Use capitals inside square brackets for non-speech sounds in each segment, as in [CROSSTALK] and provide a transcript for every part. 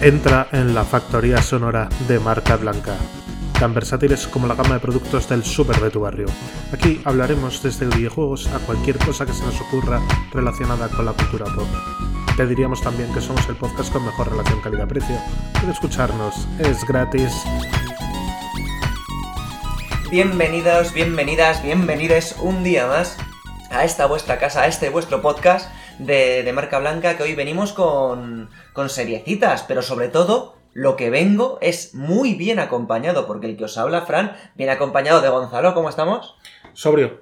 entra en la factoría sonora de marca blanca, tan versátiles como la gama de productos del super de tu barrio. Aquí hablaremos desde videojuegos a cualquier cosa que se nos ocurra relacionada con la cultura pop. Te diríamos también que somos el podcast con mejor relación calidad-precio. Puedes escucharnos, es gratis. Bienvenidos, bienvenidas, bienvenides un día más a esta vuestra casa, a este vuestro podcast de, de marca blanca que hoy venimos con, con seriecitas, pero sobre todo lo que vengo es muy bien acompañado, porque el que os habla, Fran, viene acompañado de Gonzalo, ¿cómo estamos? Sobrio.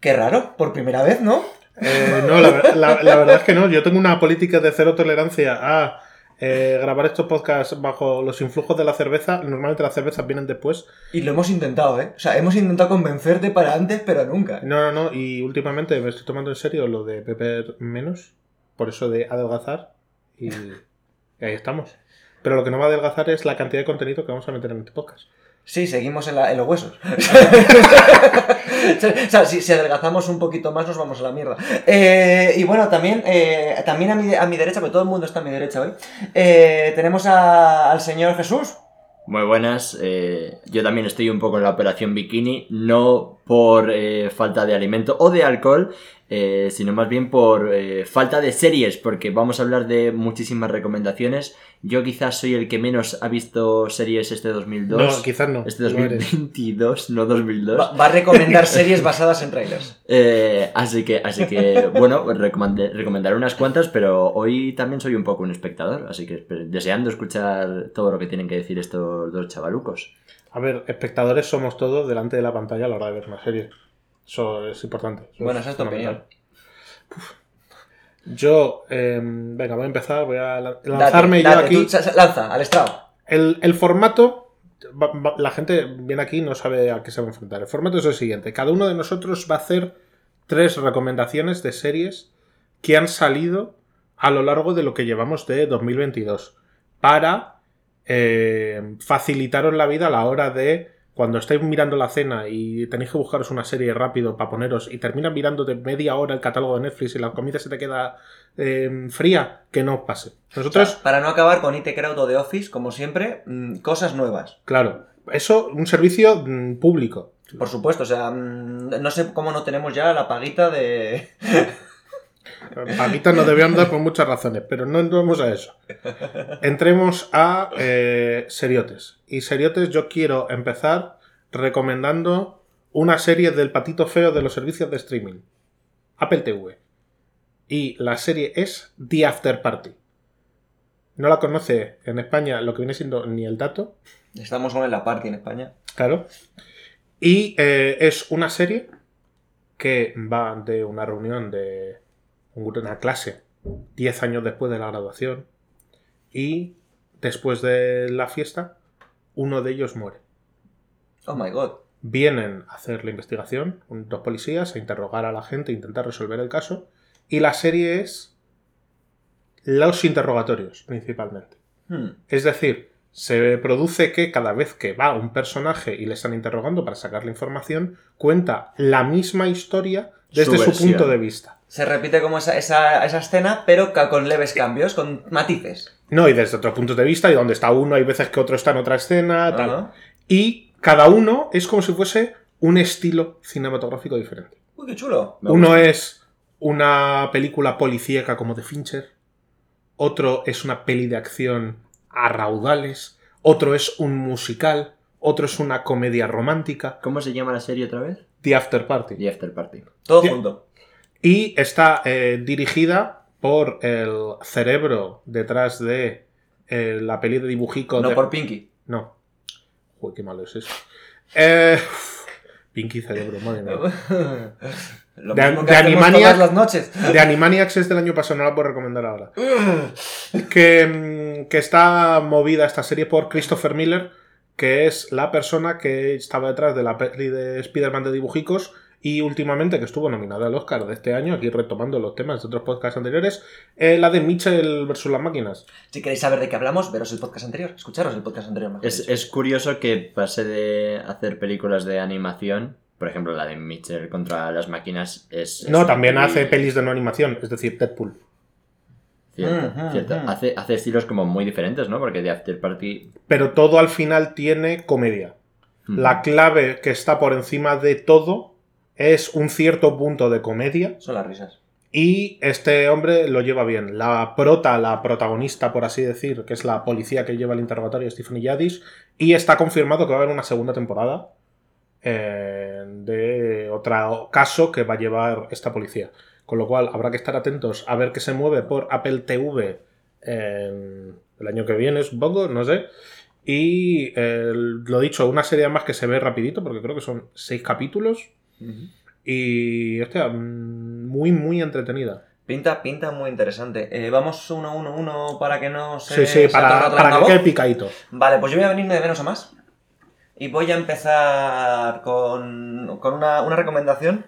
Qué raro, por primera vez, ¿no? Eh, no, la- la verdad es que no. Yo tengo una política de cero tolerancia a eh, grabar estos podcasts bajo los influjos de la cerveza. Normalmente las cervezas vienen después. Y lo hemos intentado, ¿eh? O sea, hemos intentado convencerte para antes, pero nunca. No, no, no. Y últimamente me estoy tomando en serio lo de beber menos. Por eso de adelgazar. Y, y [LAUGHS] ahí estamos. Pero lo que no va a adelgazar es la cantidad de contenido que vamos a meter en este podcast. Sí, seguimos en, la- en los huesos. [LAUGHS] [LAUGHS] o sea, si, si adelgazamos un poquito más nos vamos a la mierda. Eh, y bueno, también, eh, también a, mi, a mi derecha, porque todo el mundo está a mi derecha hoy, eh, tenemos a- al señor Jesús. Muy buenas, yo también estoy un poco en la operación bikini, no por falta de alimento o de alcohol, eh, sino más bien por eh, falta de series, porque vamos a hablar de muchísimas recomendaciones. Yo quizás soy el que menos ha visto series este 2002. No, quizás no. Este no eres. 2022, no 2002. Va, va a recomendar series basadas en trailers. [LAUGHS] Eh, así que, así que bueno, recomendé- recomendaré unas cuantas, pero hoy también soy un poco un espectador, así que deseando escuchar todo lo que tienen que decir estos dos chavalucos. A ver, espectadores somos todos delante de la pantalla a la hora de ver una serie. Eso es importante. Eso Bueno, esa es tu opinión. Yo, eh, venga, voy a empezar, voy a Date, lanzarme date, yo aquí. tú, lanza, al estrado. El, el formato, la gente viene aquí y no sabe a qué se va a enfrentar. El formato es el siguiente. Cada uno de nosotros va a hacer tres recomendaciones de series que han salido a lo largo de lo que llevamos de 2022 para eh, facilitaros la vida a la hora de cuando estáis mirando la cena y tenéis que buscaros una serie rápido para poneros y terminas mirando de media hora el catálogo de Netflix y la comida se te queda eh, fría, que no os pase. Nosotros... Para no acabar con IT Crowd o The Office, como siempre, mm, cosas nuevas. Claro, eso, un servicio mm, público. Por supuesto, o sea, mm, no sé cómo no tenemos ya la paguita de... [LAUGHS] Paguitas nos debían dar por muchas razones, pero no entremos a eso. Entremos a eh, seriotes. Y seriotes yo quiero empezar recomendando una serie del patito feo de los servicios de streaming. Apple TV. Y la serie es The After Party. No la conoce en España lo que viene siendo ni el dato. Estamos con la party en España. Claro. Y eh, es una serie que va de una reunión de una clase 10 años después de la graduación y después de la fiesta uno de ellos muere. Oh my god. Vienen a hacer la investigación, dos policías, a interrogar a la gente, a intentar resolver el caso y la serie es los interrogatorios principalmente. Hmm. Es decir, se produce que cada vez que va un personaje y le están interrogando para sacar la información, cuenta la misma historia desde Su punto de vista. Se repite como esa, esa, esa escena, pero con leves cambios, con matices. No, y desde otro punto de vista, y donde está uno, hay veces que otro está en otra escena, tal. Y cada uno es como si fuese un estilo cinematográfico diferente. Uy, qué chulo. Me uno gusta. es una película policíaca como de Fincher, otro es una peli de acción a raudales, otro es un musical, otro es una comedia romántica, ¿Cómo se llama la serie otra vez? The After Party. The After Party. Todo Ya. junto. Y está eh, dirigida por el cerebro detrás de eh, la peli de dibujico No de... por Pinky. No. Uy, qué malo es eso. Eh, [LAUGHS] Pinky Cerebro, madre mía. [LAUGHS] Lo De- mismo que de Animaniac- todas las noches. De Animaniacs es del año pasado, no la puedo recomendar ahora. [LAUGHS] que, mm, que está movida esta serie por Christopher Miller, que es la persona que estaba detrás de la peli de Spider-Man de dibujicos y últimamente que estuvo nominada al Oscar de este año, aquí retomando los temas de otros podcasts anteriores, eh, la de Mitchell versus las máquinas. Si queréis saber de qué hablamos, veros el podcast anterior. Escucharos el podcast anterior. mejor Es, curioso que pase de hacer películas de animación, por ejemplo la de Mitchell contra las máquinas, es... es No, también hace pelis de no animación, es decir, Deadpool. Cierto. Hace, hace estilos como muy diferentes, ¿no? Porque de After Party. Pero todo al final tiene comedia. mm, La clave que está por encima de todo es un cierto punto de comedia Son las risas. y este hombre lo lleva bien. La prota, la protagonista, por así decir, que es la policía que lleva el interrogatorio, Stephanie Yadis, y está confirmado que va a haber una segunda temporada eh, de otro caso que va a llevar esta policía. Con lo cual habrá que estar atentos a ver qué se mueve por Apple TV en el año que viene, supongo, no sé. Y eh, lo dicho, una serie más que se ve rapidito, porque creo que son seis capítulos. Y, hostia, mm, muy, muy entretenida. Pinta, pinta muy interesante. Eh, vamos uno, uno, uno para que no se. Sí, sí, para, para que quede picadito. Vale, pues yo voy a venirme de menos a más. Y voy a empezar con, con una, una recomendación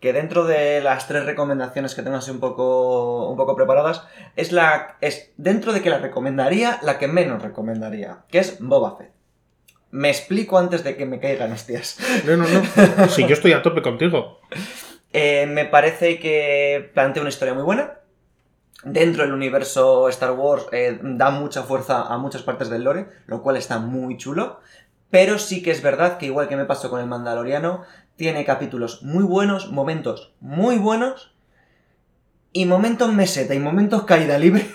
que dentro de las tres recomendaciones que tengo así un poco, un poco preparadas, es la es dentro de que la recomendaría, la que menos recomendaría, que es Boba Fett. Me explico antes de que me caigan hostias. No, no, no. [LAUGHS] Si yo estoy a tope contigo. Eh, me parece que plantea una historia muy buena. Dentro del universo Star Wars eh, da mucha fuerza a muchas partes del lore, lo cual está muy chulo. Pero sí que es verdad que igual que me pasó con el Mandaloriano, tiene capítulos muy buenos, momentos muy buenos y momentos meseta y momentos caída libre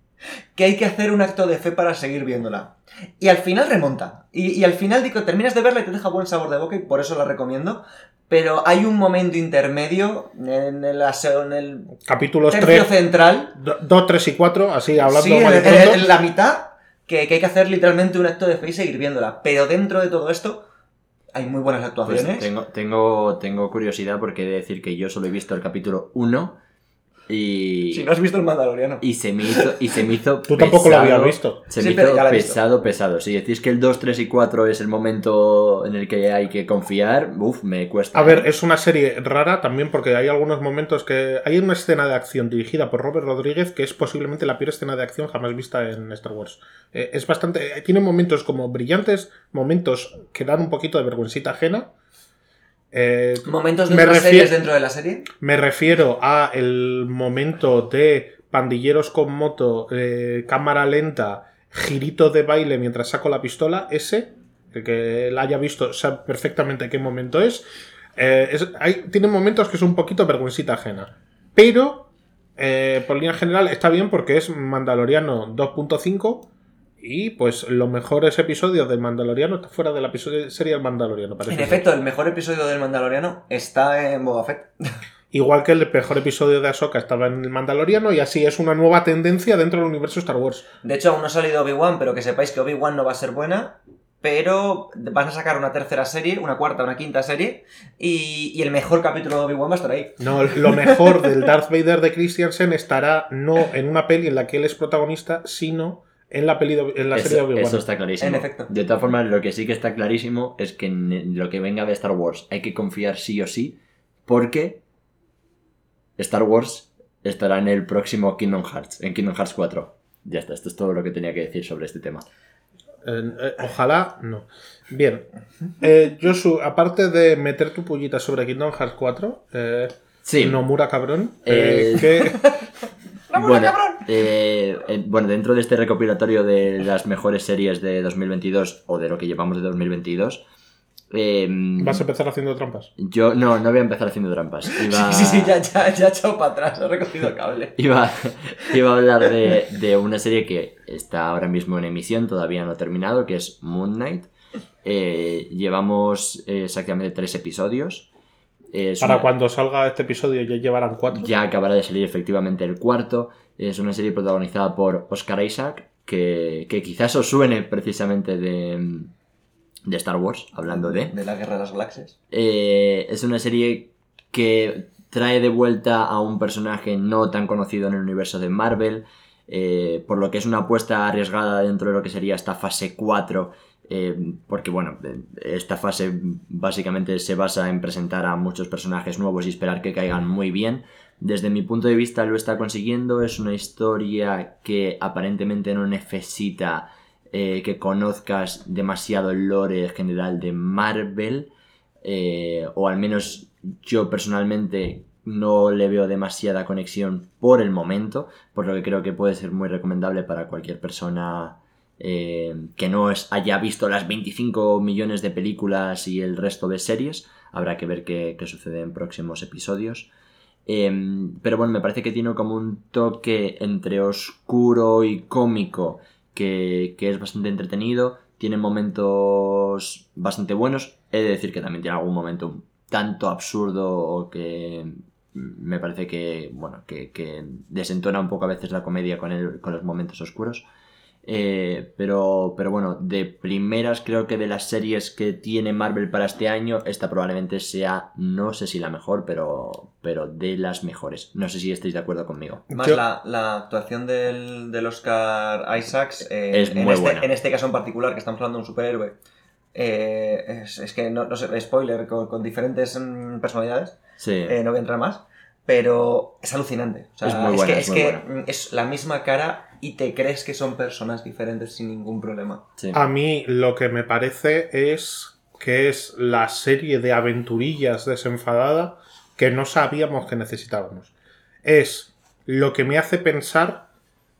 [LAUGHS] que hay que hacer un acto de fe para seguir viéndola. Y al final remonta. Y, y al final digo, terminas de verla y te deja buen sabor de boca y por eso la recomiendo. Pero hay un momento intermedio en el, en el Capítulos tercio 3, central, 2, 3 y 4, así hablando sí, mal en la mitad, que, que hay que hacer literalmente un acto de fe y seguir viéndola. Pero dentro de todo esto, hay muy buenas Pues actuaciones. tengo, tengo, tengo curiosidad porque he de decir que yo solo he visto el capítulo 1 y, Si no has visto el Mandaloriano. y se me hizo, y se me hizo [LAUGHS] Tú tampoco lo habías visto. Se Sí, me hizo pesado, pesado. Si decís que el 2, 3 y 4 es el momento en el que hay que confiar, uff, me cuesta. A ver, es una serie rara también porque hay algunos momentos que. Hay una escena de acción dirigida por Robert Rodríguez que es posiblemente la peor escena de acción jamás vista en Star Wars. Eh, es bastante. eh, Tiene momentos como brillantes, momentos que dan un poquito de vergüencita ajena. Eh, Momentos de Me otras series dentro de la serie. Me refiero a el momento de pandilleros con moto, eh, cámara lenta, girito de baile mientras saco la pistola, ese, el que la haya visto sabe perfectamente qué momento es. Eh, es- hay- tiene momentos que es un poquito vergüencita ajena. Pero, por línea general, está bien porque es Mandaloriano 2.5 y pues los mejores episodios del Mandaloriano está fuera de la episodio- serie del Mandaloriano. parece En efecto, el mejor episodio del Mandaloriano está en Boba Fett. [LAUGHS] Igual que el mejor episodio de Ahsoka estaba en el Mandaloriano y así es una nueva tendencia dentro del universo Star Wars. De hecho, aún no ha salido Obi-Wan, pero que sepáis que Obi-Wan no va a ser buena. Pero van a sacar una tercera serie, una cuarta, una quinta serie. Y, y el mejor capítulo de Obi-Wan va a estar ahí. No, lo [LAUGHS] mejor del Darth Vader de Christiansen estará no en una peli en la que él es protagonista, sino en la peli de- en la serie de Eso, Obi-Wan. eso está clarísimo. En efecto. De todas formas, lo que sí que está clarísimo es que en lo que venga de Star Wars hay que confiar sí o sí, porque Star Wars estará en el próximo Kingdom Hearts, en Kingdom Hearts 4. Ya está, esto es todo lo que tenía que decir sobre este tema. Eh, eh, ojalá no. Bien. Eh, Josu, aparte de meter tu pullita sobre Kingdom Hearts 4, eh, Sí. Nomura cabrón, eh, [LAUGHS] Bueno, eh, eh, bueno, dentro de este recopilatorio de las mejores series de 2022 o de lo que llevamos de 2022, eh, vas a empezar haciendo trampas. yo no, no voy a empezar haciendo trampas. [LAUGHS] Iba- Sí, sí, sí, ya, ya, ya he echado para atrás, he recogido el cable. [LAUGHS] Iba, iba a hablar de, de una serie que está ahora mismo en emisión, todavía no ha terminado, que es Moon Knight. Eh, llevamos eh, exactamente tres episodios. Es Para una- cuando salga este episodio ya llevarán cuatro. ya acabará de salir efectivamente el cuarto. Es una serie protagonizada por Oscar Isaac, que, que quizás os suene precisamente de, de Star Wars, hablando de. De la Guerra de las Galaxias. Eh, es una serie que trae de vuelta a un personaje no tan conocido en el universo de Marvel, eh, por lo que es una apuesta arriesgada dentro de lo que sería esta fase 4, eh, porque bueno, eh, esta fase básicamente se basa en presentar a muchos personajes nuevos y esperar que caigan muy bien. Desde mi punto de vista lo está consiguiendo, es una historia que aparentemente no necesita eh, que conozcas demasiado el lore general de Marvel, o al menos yo personalmente no le veo demasiada conexión por el momento, por lo que creo que puede ser muy recomendable para cualquier persona eh, que no haya visto las 25 millones de películas y el resto de series. Habrá que ver qué, sucede en próximos episodios. Em, pero bueno, me parece que tiene como un toque entre oscuro y cómico que, es bastante entretenido. Tiene momentos bastante buenos. He de decir que también tiene algún momento tanto absurdo que me parece que, bueno, que, desentona un poco a veces la comedia con, con los momentos oscuros. Eh, pero, pero bueno, de primeras creo que de las series que tiene Marvel para este año, esta probablemente sea, no sé si la mejor, pero, pero de las mejores. No sé si estáis de acuerdo conmigo. Más Yo- la, la actuación del, del Oscar Isaacs, eh, Es en, muy este, buena. en este caso en particular, que estamos hablando de un superhéroe, eh, es, es que no, no sé, spoiler, con, con diferentes mm, personalidades, Sí. eh, no voy a entrar más, pero es alucinante. O sea, Es muy buena, que, es es, muy que buena. es la misma cara y te crees que son personas diferentes sin ningún problema. sí. A mí lo que me parece es que es la serie de aventurillas desenfadada que no sabíamos que necesitábamos. Es lo que me hace pensar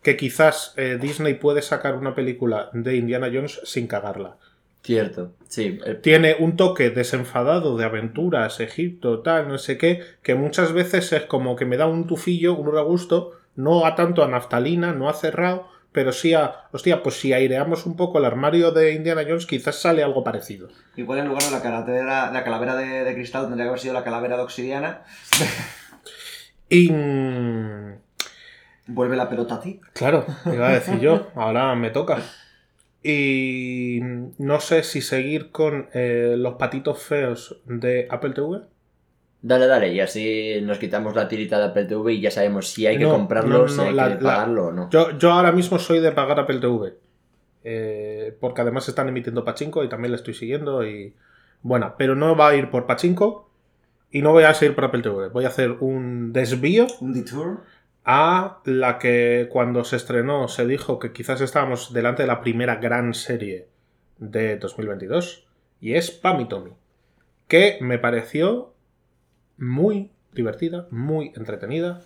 que quizás eh, Disney puede sacar una película de Indiana Jones sin cagarla. Cierto, sí. eh, Tiene un toque desenfadado de aventuras, Egipto, tal, no sé qué, que muchas veces es como que me da un tufillo, un regusto, no a tanto a naftalina, no a cerrado, pero sí a, hostia, pues si aireamos un poco el armario de Indiana Jones, quizás sale algo parecido. Igual en lugar de la calavera, la calavera de, de cristal tendría que haber sido la calavera de obsidiana. [LAUGHS] Y... Vuelve la pelota a ti. Claro, iba a decir yo, [LAUGHS] ahora me toca. Y no sé si seguir con eh, los patitos feos de Apple TV. Dale, dale, y así nos quitamos la tirita de Apple TV y ya sabemos si hay que No, comprarlo, no, no, si hay la- que la- pagarlo o no. Yo, yo ahora mismo soy de pagar Apple TV. Eh, porque además están emitiendo Pachinko y también le estoy siguiendo. Y bueno, pero no va a ir por Pachinko y no voy a seguir por Apple TV. Voy a hacer un desvío Un detour. a la que cuando se estrenó se dijo que quizás estábamos delante de la primera gran serie de 2022 y es Pam y Tommy, que me pareció muy divertida, muy entretenida,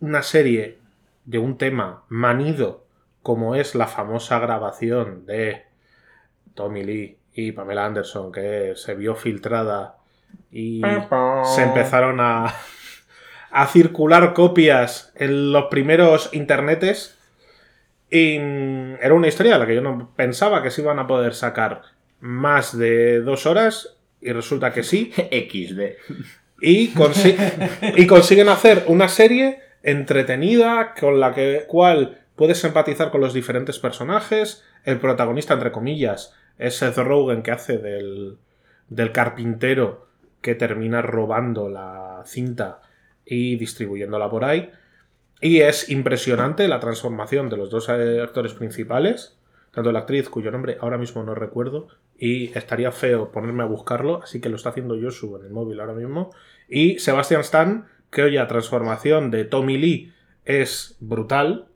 una serie de un tema manido como es la famosa grabación de Tommy Lee y Pamela Anderson que se vio filtrada y se empezaron a, a circular copias en los primeros internetes. Y mm, era una historia de la que yo no pensaba que se iban a poder sacar más de dos horas. Y resulta que sí. [LAUGHS] XD. Y, consi- y consiguen hacer una serie entretenida con la que, cual puedes empatizar con los diferentes personajes. El protagonista, entre comillas, es Seth Rogen que hace del, del carpintero que termina robando la cinta y distribuyéndola por ahí. Y es impresionante la transformación de los dos eh, actores principales, tanto la actriz cuyo nombre ahora mismo no recuerdo, y estaría feo ponerme a buscarlo, así que lo está haciendo Joshua en el móvil ahora mismo, y Sebastian Stan, que oye, la transformación de Tommy Lee es brutal,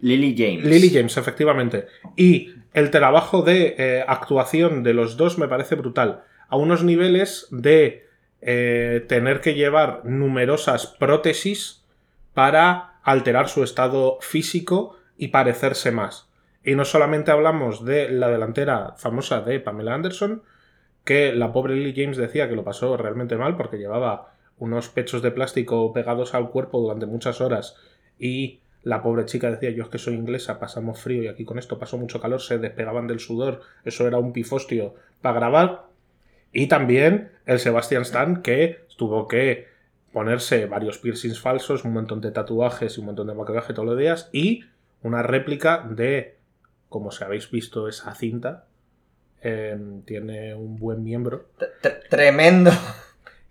Lily James. Lily James, efectivamente. Y el trabajo de eh, actuación de los dos me parece brutal. A unos niveles de eh, tener que llevar numerosas prótesis para alterar su estado físico y parecerse más. Y no solamente hablamos de la delantera famosa de Pamela Anderson, que la pobre Lily James decía que lo pasó realmente mal porque llevaba unos pechos de plástico pegados al cuerpo durante muchas horas y la pobre chica decía yo es que soy inglesa, pasamos frío y aquí con esto pasó mucho calor, se despegaban del sudor, eso era un pifostio para grabar. Y también el Sebastian Stan que tuvo que ponerse varios piercings falsos, un montón de tatuajes y un montón de maquillaje todos los días y una réplica de, como si habéis visto esa cinta, eh, tiene un buen miembro T- Tremendo.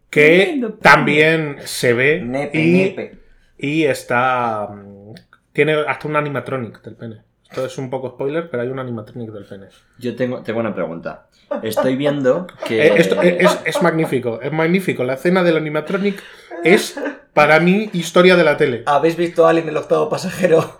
que Tremendo, también se ve Nepe, y, nepe. y está mm, tiene hasta un animatronic del pene. Esto es un poco spoiler, pero hay un animatronic del pene. Yo tengo, tengo una pregunta. Estoy viendo que. Eh, esto es, es- es magnífico, es magnífico. La escena del animatronic es para mí historia de la tele. ¿Habéis visto a Alien el octavo pasajero?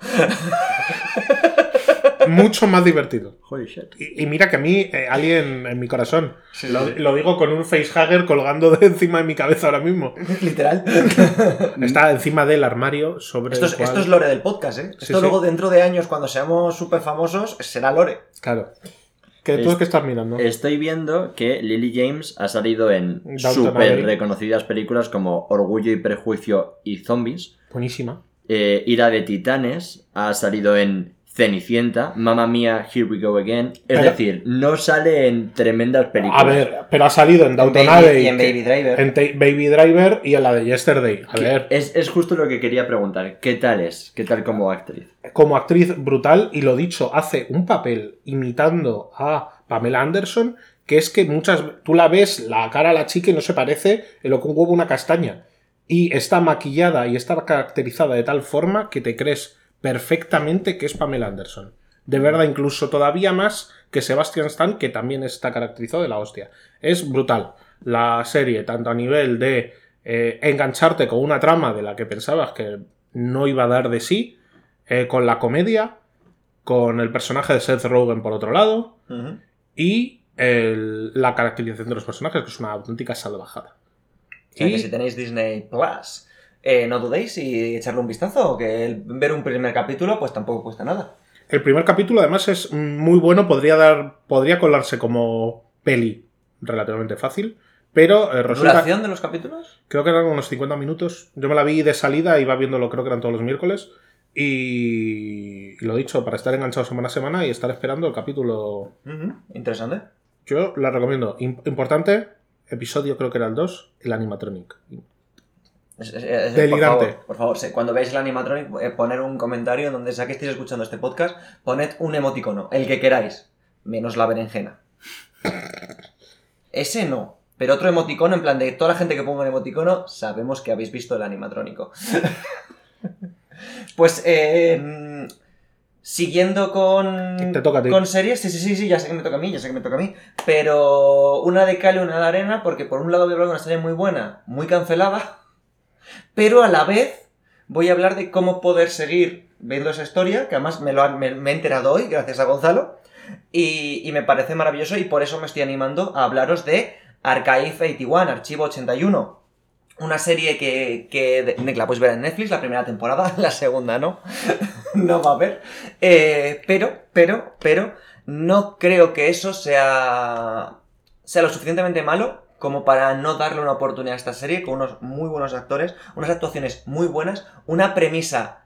Mucho más divertido. Holy shit. Y, y mira que a mí, eh, Alien en mi corazón. Sí, lo, sí. lo digo con un facehugger colgando de encima de mi cabeza ahora mismo. [LAUGHS] Literal. [LAUGHS] Está encima del armario sobre Esto el es, cual- esto es lore del podcast, ¿eh? Esto sí. luego dentro de años, cuando seamos súper famosos, será lore. Claro. ¿Qué, ¿Tú Es- qué estás mirando? Estoy viendo que Lily James ha salido en súper reconocidas películas como Orgullo y Prejuicio y Zombies. Buenísima. Eh, Ira de Titanes ha salido en Cenicienta, Mamma Mía, Here We Go Again. Es Pero- decir, no sale en tremendas películas. A ver, pero ha salido en Downton Abbey, y en Baby Driver. en Baby Driver y en la de Yesterday. A ver, Es, es justo lo que quería preguntar. ¿Qué tal es? ¿Qué tal como actriz? como actriz brutal, y lo dicho, hace un papel imitando a Pamela Anderson, que es que muchas tú la ves, la cara a la chica y no se parece en lo que un huevo una castaña. Y está maquillada y está caracterizada de tal forma que te crees perfectamente que es Pamela Anderson. De verdad, incluso todavía más que Sebastian Stan, que también está caracterizado de la hostia. Es brutal. La serie, tanto a nivel de eh, engancharte con una trama de la que pensabas que no iba a dar de sí, eh, con la comedia, con el personaje de Seth Rogen por otro lado, y el- la caracterización de los personajes, que es una auténtica salvajada. O sea, Y- que si tenéis Disney Plus, eh, no dudéis y echarle un vistazo, que el- ver un primer capítulo pues tampoco cuesta nada. El primer capítulo, además, es muy bueno, podría dar. podría colarse como peli relativamente fácil. Pero eh, resulta. ¿Duración de los capítulos? Creo que eran unos 50 minutos. Yo me la vi de salida, iba viéndolo, creo que eran todos los miércoles. Y, y lo dicho, para estar enganchado semana a semana y estar esperando el capítulo. Interesante. Yo la recomiendo. Im- importante, episodio creo que era el 2, el animatronic. Es- es- es- Delirante. Por favor, por favor, sí, cuando veáis el animatronic, eh, poner un comentario en donde sea que estéis escuchando este podcast, poned un emoticono, el que queráis, menos la berenjena. [LAUGHS] Ese no, pero otro emoticono en plan de toda la gente que ponga un emoticono, sabemos que habéis visto el animatrónico. [LAUGHS] pues, eh, siguiendo con, Te toca a ti. con series, sí, sí, sí, sí, ya sé que me toca a mí, ya sé que me toca a mí, pero una de cal y una de arena, porque por un lado voy a hablar de una serie muy buena, muy cancelada, pero a la vez voy a hablar de cómo poder seguir viendo esa historia, que además me, lo me, he enterado hoy, gracias a Gonzalo, y, me parece maravilloso y por eso me estoy animando a hablaros de Archive 81, Archivo 81. Una serie que, que la puedes ver en Netflix, la primera temporada, [LAUGHS] la segunda no, [LAUGHS] no va a haber. Eh, pero, pero, pero, no creo que eso sea, sea lo suficientemente malo como para no darle una oportunidad a esta serie con unos muy buenos actores, unas actuaciones muy buenas, una premisa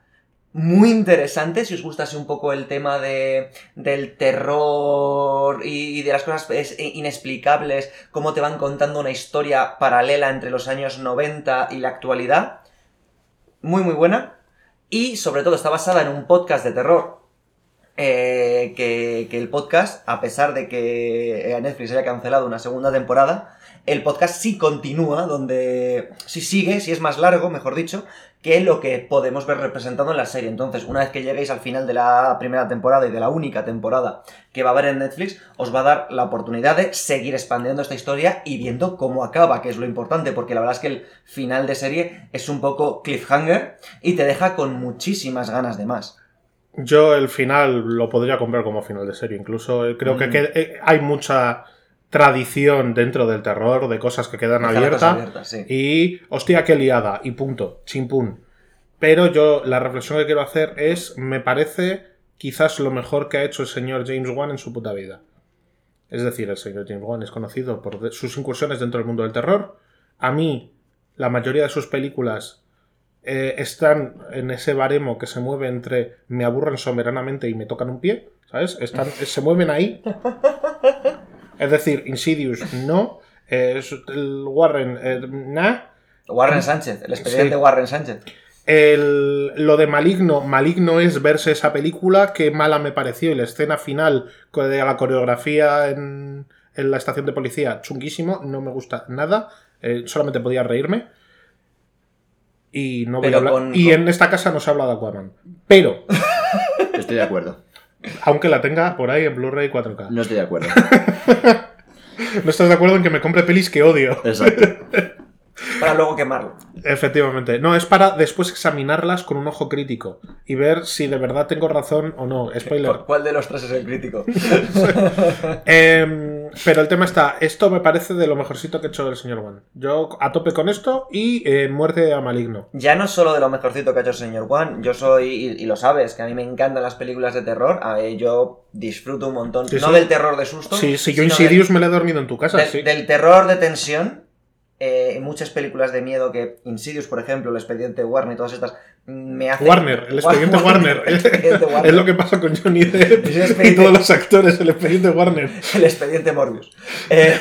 muy interesante si os gusta un poco el tema de, del terror y, de las cosas es- inexplicables, cómo te van contando una historia paralela entre los años 90 y la actualidad. Muy, muy buena. Y sobre todo está basada en un podcast de terror. Eh, que, que el podcast, a pesar de que eh, Netflix haya cancelado una segunda temporada, el podcast sí continúa, donde sí sigue, sí es más largo, mejor dicho, que lo que podemos ver representado en la serie. Entonces, una vez que lleguéis al final de la primera temporada y de la única temporada que va a haber en Netflix, os va a dar la oportunidad de seguir expandiendo esta historia y viendo cómo acaba, que es lo importante, porque la verdad es que el final de serie es un poco cliffhanger y te deja con muchísimas ganas de más. Yo el final lo podría comprar como final de serie. Incluso eh, creo que, Mm. que- eh, hay mucha tradición dentro del terror, de cosas que quedan abiertas. cosa abierta, sí. Y, hostia, qué liada, y punto, chimpún. Pero yo, la reflexión que quiero hacer es, me parece quizás lo mejor que ha hecho el señor James Wan en su puta vida. Es decir, el señor James Wan es conocido por sus incursiones dentro del mundo del terror. A mí, la mayoría de sus películas eh, están en ese baremo que se mueve entre me aburren soberanamente y me tocan un pie, ¿sabes? Están, se mueven ahí. [LAUGHS] Es decir, Insidious no, eh, el Warren, eh, nah. Warren Sánchez, el expediente Sí. Warren Sánchez. El- lo de Maligno, Maligno es verse esa película, qué mala me pareció, y la escena final de la coreografía en, en la estación de policía, chunguísimo, no me gusta nada, eh, solamente podía reírme. Y no voy a hablar. con- y con- en esta casa no se habla de Aquaman. Pero, [LAUGHS] Estoy de acuerdo. aunque la tenga por ahí en Blu-ray 4K. No estoy de acuerdo. [LAUGHS] ¿No estás de acuerdo en que me compre pelis que odio? Exacto. [LAUGHS] para luego quemarlo. Efectivamente. No, es para después examinarlas con un ojo crítico y ver si de verdad tengo razón o no. Spoiler. ¿Cu- ¿Cuál de los tres es el crítico? [LAUGHS] Em, pero el tema está, esto me parece de lo mejorcito que ha hecho el señor One. Yo a tope con esto y eh, muerte a maligno. Ya no solo de lo mejorcito que ha hecho el señor Juan, yo soy, y, y lo sabes, que a mí me encantan las películas de terror, a ver, yo disfruto un montón, Sí, no sí. del terror de susto, Sí, sí, yo Insidious me la he dormido en tu casa, sí. del terror de tensión, eh, muchas películas de miedo que Insidious, por ejemplo, el expediente Warner y todas estas, mm, me hacen... Warner, el expediente [LAUGHS] Warner. el expediente [LAUGHS] Warner. Es lo que pasa con Johnny Depp y todos los actores, el expediente Warner. [LAUGHS] El expediente Morbius. Eh,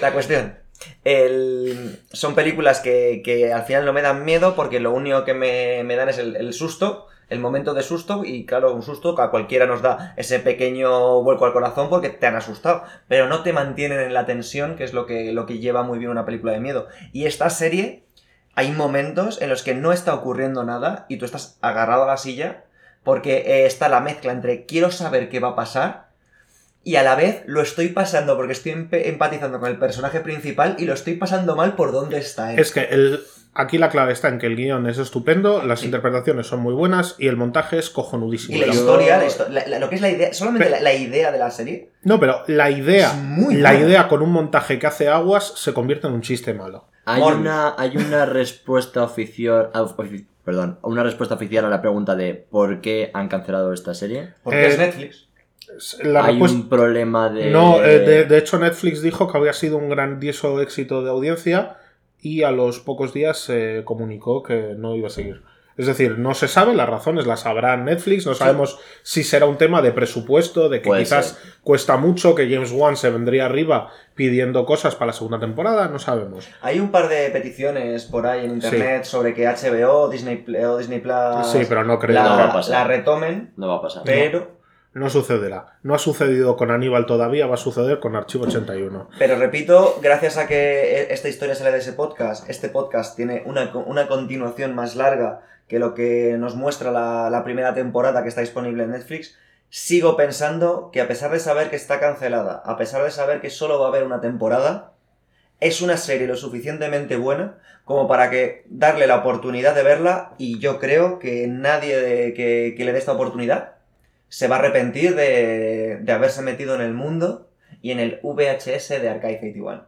La cuestión. el- Son películas que, que al final no me dan miedo porque lo único que me, me dan es el, el susto, el momento de susto, y claro, un susto que a cualquiera nos da ese pequeño vuelco al corazón porque te han asustado, pero no te mantienen en la tensión, que es lo que, lo que lleva muy bien una película de miedo. Y esta serie, hay momentos en los que no está ocurriendo nada y tú estás agarrado a la silla porque eh, está la mezcla entre quiero saber qué va a pasar y a la vez lo estoy pasando porque estoy empatizando con el personaje principal y lo estoy pasando mal por dónde está él. Es que el, aquí la clave está en que el guion es estupendo, las interpretaciones son muy buenas y el montaje es cojonudísimo. Y la historia, la histo- la- la- lo que es la idea, solamente la, la idea de la serie. No, pero la idea, Es muy la buena. idea con un montaje que hace aguas se convierte en un chiste malo. Hay Morbius. una, hay una respuesta oficial. ah, Perdón, una respuesta oficial a la pregunta de por qué han cancelado esta serie. Porque Eh, es Netflix. La hay respuesta- un problema de. No, eh, de, de hecho Netflix dijo que había sido un grandioso éxito de audiencia y a los pocos días se comunicó que no iba a seguir. Es decir, no se sabe las razones, las sabrá Netflix, no sabemos si será un tema de presupuesto, de que Puede quizás cuesta mucho, que James Wan se vendría arriba pidiendo cosas para la segunda temporada, no sabemos. Hay un par de peticiones por ahí en internet sobre que HBO Disney, o Disney Plus Sí, pero no creo No va a la, pasar. la retomen, No va a pasar. pero, No sucederá. No ha sucedido con Aníbal todavía, va a suceder con Archivo 81. pero repito, gracias a que esta historia sale de ese podcast, este podcast tiene una, una continuación más larga que lo que nos muestra la, la primera temporada que está disponible en Netflix. Sigo pensando que a pesar de saber que está cancelada, a pesar de saber que solo va a haber una temporada, es una serie lo suficientemente buena como para que darle la oportunidad de verla y yo creo que nadie que le dé esta oportunidad se va a arrepentir de, de haberse metido en el mundo y en el VHS de Arcade 81.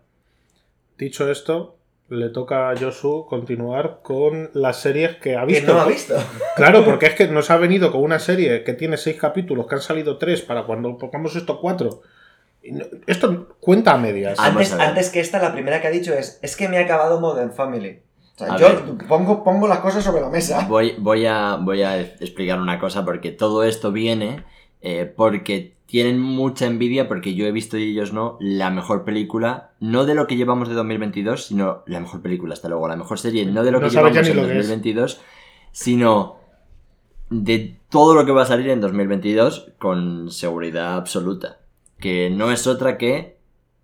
Dicho esto, le toca a Josu continuar con las series que ha Que visto. no ha visto. [LAUGHS] Claro, porque es que nos ha venido con una serie que tiene seis capítulos, que han salido tres para cuando pongamos esto cuatro. Esto cuenta a medias. Antes que esta, la primera que ha dicho es, es que me ha acabado Modern Family. O sea, yo ver. pongo, pongo las cosas sobre la mesa. Voy, voy, a, voy a explicar una cosa porque todo esto viene eh, porque tienen mucha envidia porque yo he visto y ellos no la mejor película, no de lo que llevamos de 2022, sino la mejor película, hasta luego, la mejor serie, no de lo No que llevamos en lo que es. 2022, sino de todo lo que va a salir en 2022 con seguridad absoluta, que no es otra que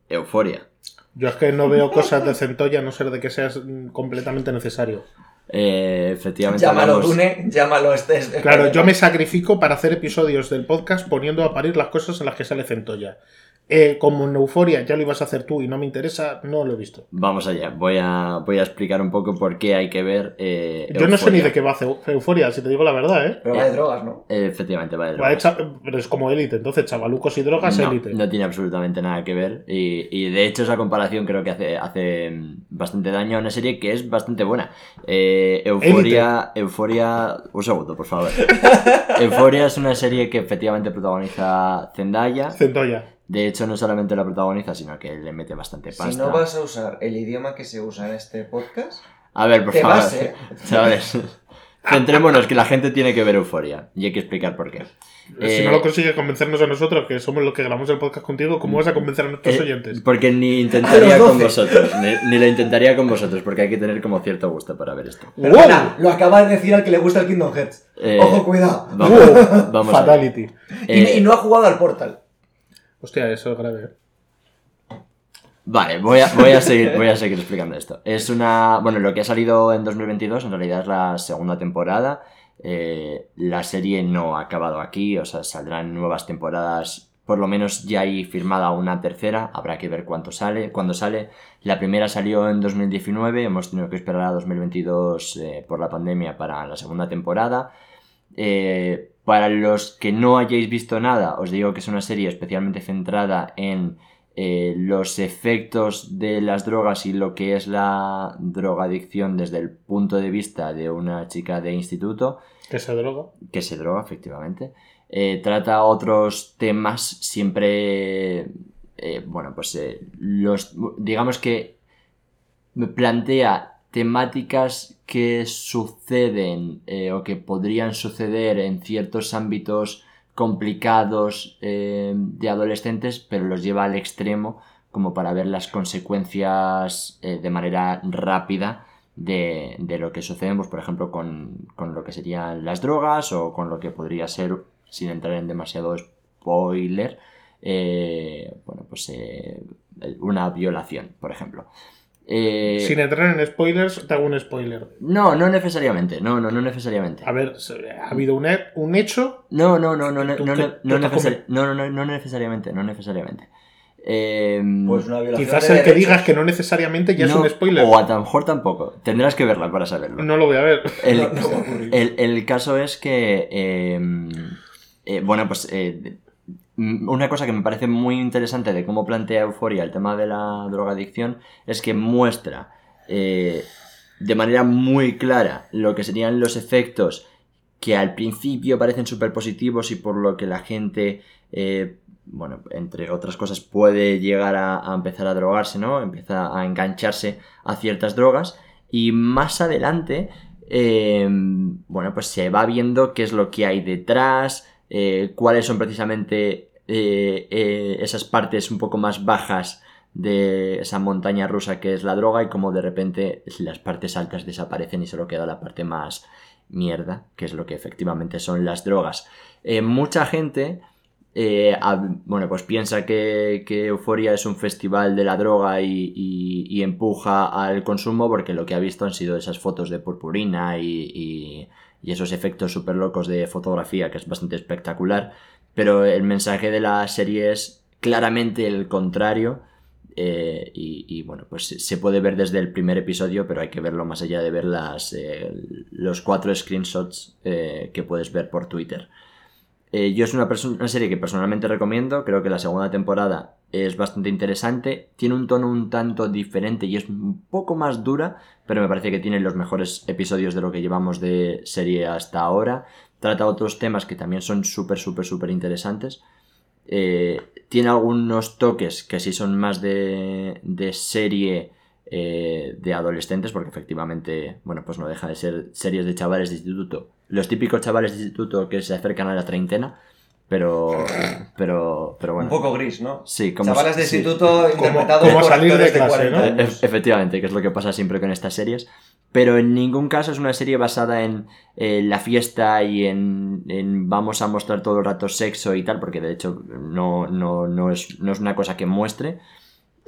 Euforia. Yo es que no veo cosas de Centolla a no ser de que seas completamente necesario. Eh, efectivamente, Llámalo hablamos- Dune, llámalo este. este- Claro, yo me sacrifico para hacer episodios del podcast poniendo a parir las cosas en las que sale Centolla. Eh, como en Euforia ya lo ibas a hacer tú y no me interesa, no lo he visto. Vamos allá, voy a, voy a explicar un poco por qué hay que ver. eh, Yo no sé ni de qué va Eu- Euforia, si te digo la verdad, ¿eh? Pero va de drogas, ¿no? Eh, efectivamente, va de Va de drogas. cha- pero es como élite, entonces chavalucos y drogas, no, élite. no tiene absolutamente nada que ver. Y, y de hecho, esa comparación creo que hace, hace bastante daño a una serie que es bastante buena. Eh, Euforia. Euforia. Un segundo, por favor. [LAUGHS] Euforia es una serie que efectivamente protagoniza Zendaya. Centolla. De hecho, no solamente la protagoniza, sino que le mete bastante pasta. Si no vas a usar el idioma que se usa en este podcast, A ver, por te favor. vas, ¿eh? [LAUGHS] Chavales, centrémonos que la gente tiene que ver Euforia. Y hay que explicar por qué. si Eh, no lo consigues convencernos a nosotros, que somos los que grabamos el podcast contigo, ¿cómo vas a convencer a nuestros Eh, oyentes? Porque ni intentaría con 12. vosotros. Ni, ni lo intentaría con vosotros, porque hay que tener como cierto gusto para ver esto. ¡Wow! Perdona, lo acaba de decir al que le gusta el Kingdom Hearts. Eh, Ojo, cuidado. Vamos, ¡Wow! vamos a ver. Fatality. Y- Eh, y, no ha jugado al Portal. Hostia, eso es grave. ¿eh? Vale, voy a, seguir explicando esto. Es una. Bueno, lo que ha salido en 2022 en realidad es la segunda temporada. Eh, la serie no ha acabado aquí, o sea, saldrán nuevas temporadas por lo menos ya hay firmada una tercera, habrá que ver cuánto sale, cuándo sale. La primera salió en 2019, hemos tenido que esperar a 2022 eh, por la pandemia para la segunda temporada. Eh, para los que no hayáis visto nada, os digo que es una serie especialmente centrada en eh, los efectos de las drogas y lo que es la drogadicción desde el punto de vista de una chica de instituto. Que se droga. Que se droga, efectivamente. Eh, trata otros temas siempre, eh, bueno, pues los, digamos que plantea temáticas que suceden o que podrían suceder en ciertos ámbitos complicados de adolescentes, pero los lleva al extremo como para ver las consecuencias de manera rápida de, de, lo que sucede, pues, por ejemplo, con, con, lo que serían las drogas o con lo que podría ser sin entrar en demasiado spoiler, eh, bueno, pues eh, una violación, por ejemplo. Eh, Sin entrar en spoilers, te hago un spoiler. No, no necesariamente. No, no, no necesariamente. A ver, ¿ha habido un, un hecho? No, no, no, no, no, no, no, no, no, no, necesariamente, no necesariamente. Eh... pues una violación Quizás el que derechos. digas que no necesariamente ya es un spoiler. O a lo mejor tampoco. Tendrás que verla para saberlo. No lo voy a ver. El, [LAUGHS] caso es que. Em, eh, bueno, pues eh, una cosa que me parece muy interesante de cómo plantea Euforia el tema de la drogadicción es que muestra eh, de manera muy clara lo que serían los efectos que al principio parecen súper positivos y por lo que la gente, bueno, entre otras cosas, puede llegar a, a, empezar a drogarse, ¿no? Empieza a engancharse a ciertas drogas y más adelante, bueno, pues se va viendo qué es lo que hay detrás, eh, cuáles son precisamente eh, eh, esas partes un poco más bajas de esa montaña rusa que es la droga y como de repente las partes altas desaparecen y solo queda la parte más mierda, que es lo que efectivamente son las drogas. mucha gente, bueno, pues piensa que, que, Euforia es un festival de la droga y, empuja al consumo porque lo que ha visto han sido esas fotos de purpurina y y esos efectos súper locos de fotografía que es bastante espectacular, pero el mensaje de la serie es claramente el contrario. Eh, y, bueno, pues se puede ver desde el primer episodio, pero hay que verlo más allá de ver las, eh, los cuatro screenshots eh, que puedes ver por Twitter. yo es una, una, serie que personalmente recomiendo, creo que la segunda temporada es bastante interesante, tiene un tono un tanto diferente y es un poco más dura, pero me parece que tiene los mejores episodios de lo que llevamos de serie hasta ahora. Trata otros temas que también son súper, súper, súper interesantes. Eh, tiene algunos toques que sí son más de, de serie eh, de adolescentes, porque efectivamente, bueno, pues no deja de ser series de chavales de instituto. Los típicos chavales de instituto que se acercan a la treintena, [COUGHS] pero, pero, pero bueno. Un poco gris, ¿no? Sí, como Chavales de instituto interpretados como, salir de clase, ¿no? E-, efectivamente, que es lo que pasa siempre con estas series. Pero en ningún caso es una serie basada en la fiesta y en, en, vamos a mostrar todo el rato sexo y tal, porque de hecho no, no, no, es, no es una cosa que muestre.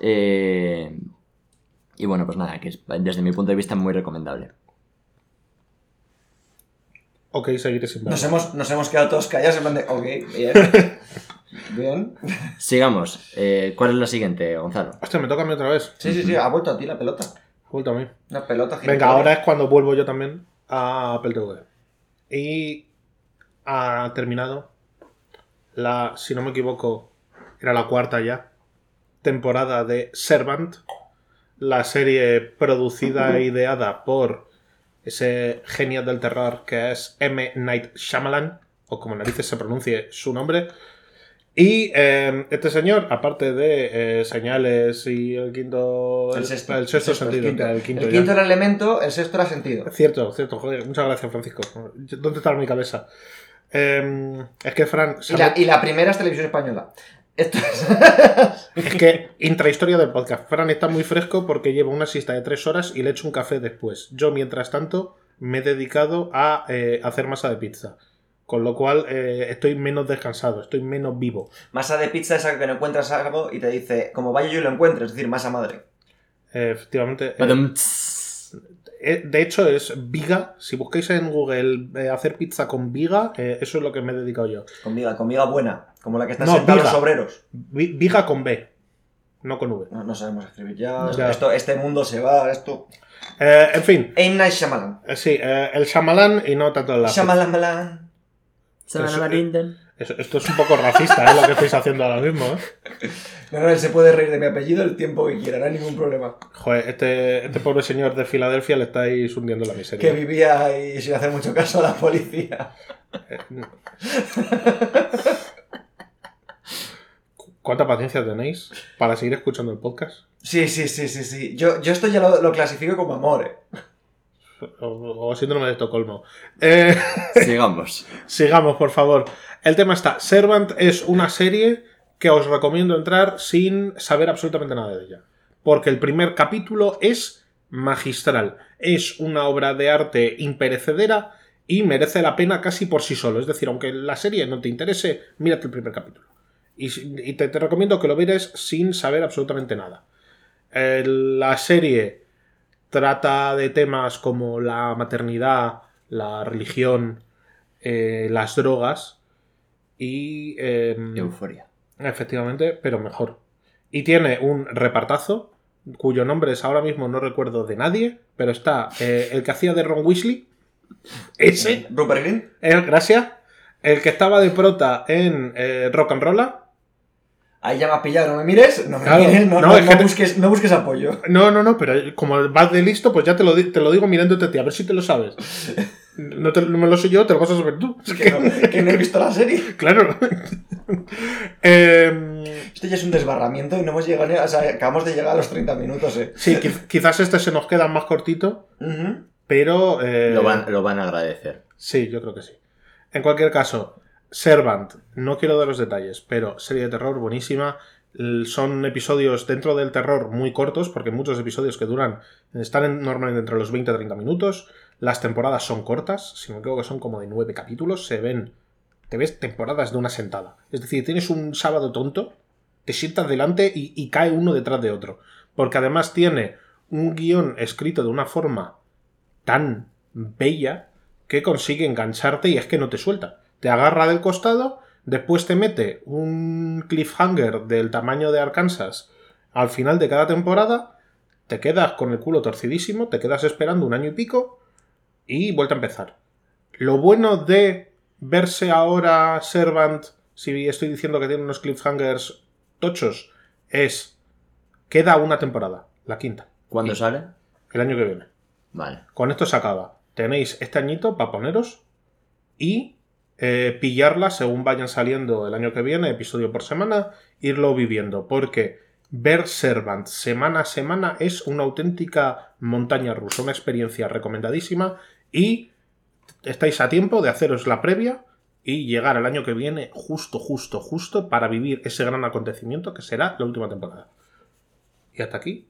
Eh, y bueno, pues nada, que es, desde mi punto de vista muy recomendable. Ok, seguiré sin nos hemos, nos hemos quedado todos callados en plan de, ok, bien. [LAUGHS] bien. Sigamos. Eh, ¿Cuál es la siguiente, Gonzalo? Hostia, me toca a mí otra vez. Sí, sí, sí, ha vuelto a ti la pelota. Ha vuelto a mí. Una pelota Venga, ahora es cuando vuelvo yo también a Apple TV. Y ha terminado la, si no me equivoco, era la cuarta ya, temporada de Servant, la serie producida e ideada por ese genio del terror que es M. Night Shyamalan, o como narices se pronuncie su nombre. Y eh, este señor, aparte de eh, señales y el quinto. El sexto, el sexto sentido. El quinto, el quinto, era el elemento, el sexto era sentido. Cierto, cierto, joder. Muchas gracias, Francisco. ¿Dónde está mi cabeza? Eh, es que Fran. Y la, y la primera es televisión española. Esto es... [LAUGHS] que, intrahistoria del podcast. Fran está muy fresco porque lleva una siesta de tres horas y le echo un café después. Yo, mientras tanto, me he dedicado a eh, hacer masa de pizza. Con lo cual eh, estoy menos descansado, estoy menos vivo. Masa de pizza es algo que no encuentras algo y te dice, como vaya yo lo encuentro, es decir, masa madre. efectivamente. Eh, De hecho, es viga. Si busquéis en Google eh, hacer pizza con viga, eh, eso es lo que me he dedicado yo. Comida, comida buena, como la que están No, sentados los viga. obreros. Vi- Viga con B, no con V. No, no sabemos escribir ya. Ya. Esto, este mundo se va, esto. Eh, en fin, M. Night Shyamalan. eh, sí, eh, el Shyamalan y no tanto la. Shyamalan, Malan. Eso- esto es un poco racista, ¿eh? lo que estáis haciendo ahora mismo. ¿eh? No, no, él se puede reír de mi apellido el tiempo que quiera, no hay ningún problema. Joder, este, este pobre señor de Filadelfia le estáis hundiendo la Que miseria. vivía ahí sin hacer mucho caso a la policía. Eh, ¿Cuánta paciencia tenéis para seguir escuchando el podcast? Sí, sí, sí, sí, sí. Yo, yo esto ya lo, lo clasifico como amor, eh. O, o síndrome de Estocolmo. Eh, [LAUGHS] Sigamos. sigamos, por favor. El tema está. Servant es una serie que os recomiendo entrar sin saber absolutamente nada de ella. Porque el primer capítulo es magistral. Es una obra de arte imperecedera y merece la pena casi por sí solo. Es decir, aunque la serie no te interese, mírate el primer capítulo. Y, te, te recomiendo que lo veas sin saber absolutamente nada. Eh, la serie trata de temas como la maternidad, la religión, eh, las drogas y... em, Euforia. Efectivamente, pero mejor. Y tiene un repartazo, cuyo nombre es ahora mismo no recuerdo de nadie, pero está eh, el que hacía de Ron Weasley, ese, Rupert Green. el, gracias, el que estaba de prota en eh, Rock and Rolla. Ahí ya me has pillado, no me mires, no me Claro, mires, no, no, no- es no que te- busques, no busques apoyo. No, no, no, pero como vas de listo, pues ya te lo, te lo digo mirándote a ti, a ver si te lo sabes. [LAUGHS] No, te- no me lo sé yo, te lo vas a saber tú. Es que no, que no he visto la serie. [LAUGHS] Claro. [LAUGHS] Em, Esto ya es un desbarramiento y no hemos llegado. O sea, acabamos de llegar a los 30 minutos, eh. sí, quiz- quizás este se nos queda más cortito, pero... eh, Lo van, lo van a agradecer. Sí, yo creo que sí. En cualquier caso, Servant, no quiero dar los detalles, pero serie de terror buenísima. Son episodios dentro del terror muy cortos, porque muchos episodios que duran, están en- normalmente entre los 20 y 30 minutos. Las temporadas son cortas, si no equivoco que son como de 9 capítulos, se ven, te ves temporadas de una sentada. Es decir, tienes un sábado tonto, te sientas delante y, y cae uno detrás de otro. Porque además tiene un guion escrito de una forma tan bella que consigue engancharte y es que no te suelta. Te agarra del costado, después te mete un cliffhanger del tamaño de Arkansas al final de cada temporada, te quedas con el culo torcidísimo, te quedas esperando un año y pico y vuelta a empezar. Lo bueno de verse ahora Servant, si estoy diciendo que tiene unos cliffhangers tochos, es queda una temporada, la quinta, ¿Cuándo sale? el año que viene. Vale. Con esto se acaba. Tenéis este añito para poneros y eh, pillarla según vayan saliendo el año que viene, episodio por semana, irlo viviendo. Porque ver Servant semana a semana es una auténtica montaña rusa, una experiencia recomendadísima y estáis a tiempo de haceros la previa y llegar al año que viene justo, justo, justo para vivir ese gran acontecimiento que será la última temporada. Y hasta aquí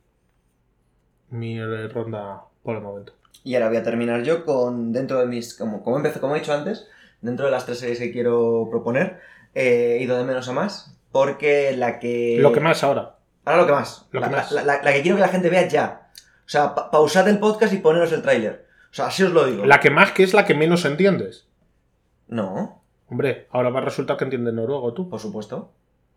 mi ronda por el momento. Y ahora voy a terminar yo con, dentro de mis, como, como, como he dicho antes, dentro de las tres series que quiero proponer, eh, he ido de menos a más, porque la que... Lo que más ahora. Ahora lo que más. Lo la, que más. La, la- la que quiero que la gente vea ya. O sea, pa- pausad el podcast y poneros el tráiler. O sea, así os lo digo. La que más que es la que menos entiendes. No, Hombre, ahora va a resultar que entiendes noruego tú. por supuesto.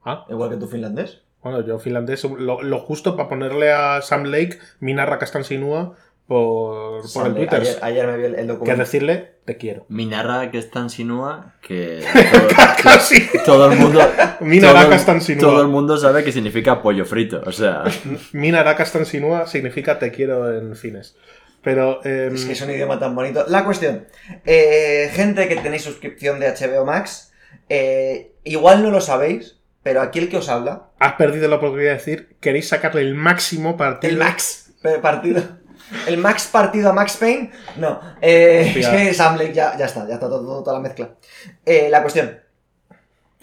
Ah, Igual que tu finlandés. bueno, yo finlandés, lo, lo justo para ponerle a Sam Lake Minarra Castansinua por, por el Twitter. Ayer, ayer me vi el, el Que documento. decirle, te quiero. Mi narra que es tan sinúa que Casi. [LAUGHS] todo, todo el mundo [LAUGHS] Minarra todo, Castansinua. todo el mundo sabe que significa pollo frito. O sea, [LAUGHS] Minarra Castansinua significa te quiero en fines. Pero, em, Es que es un idioma tan bonito. La cuestión. eh, gente que tenéis suscripción de HBO Max, eh, igual no lo sabéis, pero aquí el que os habla, has perdido la oportunidad de decir, queréis sacarle el máximo partido. el Max partido. El Max partido a Max Payne, no. eh, es [LAUGHS] que Sam Lake ya, ya está, ya está todo, todo- toda la mezcla. Eh, la cuestión.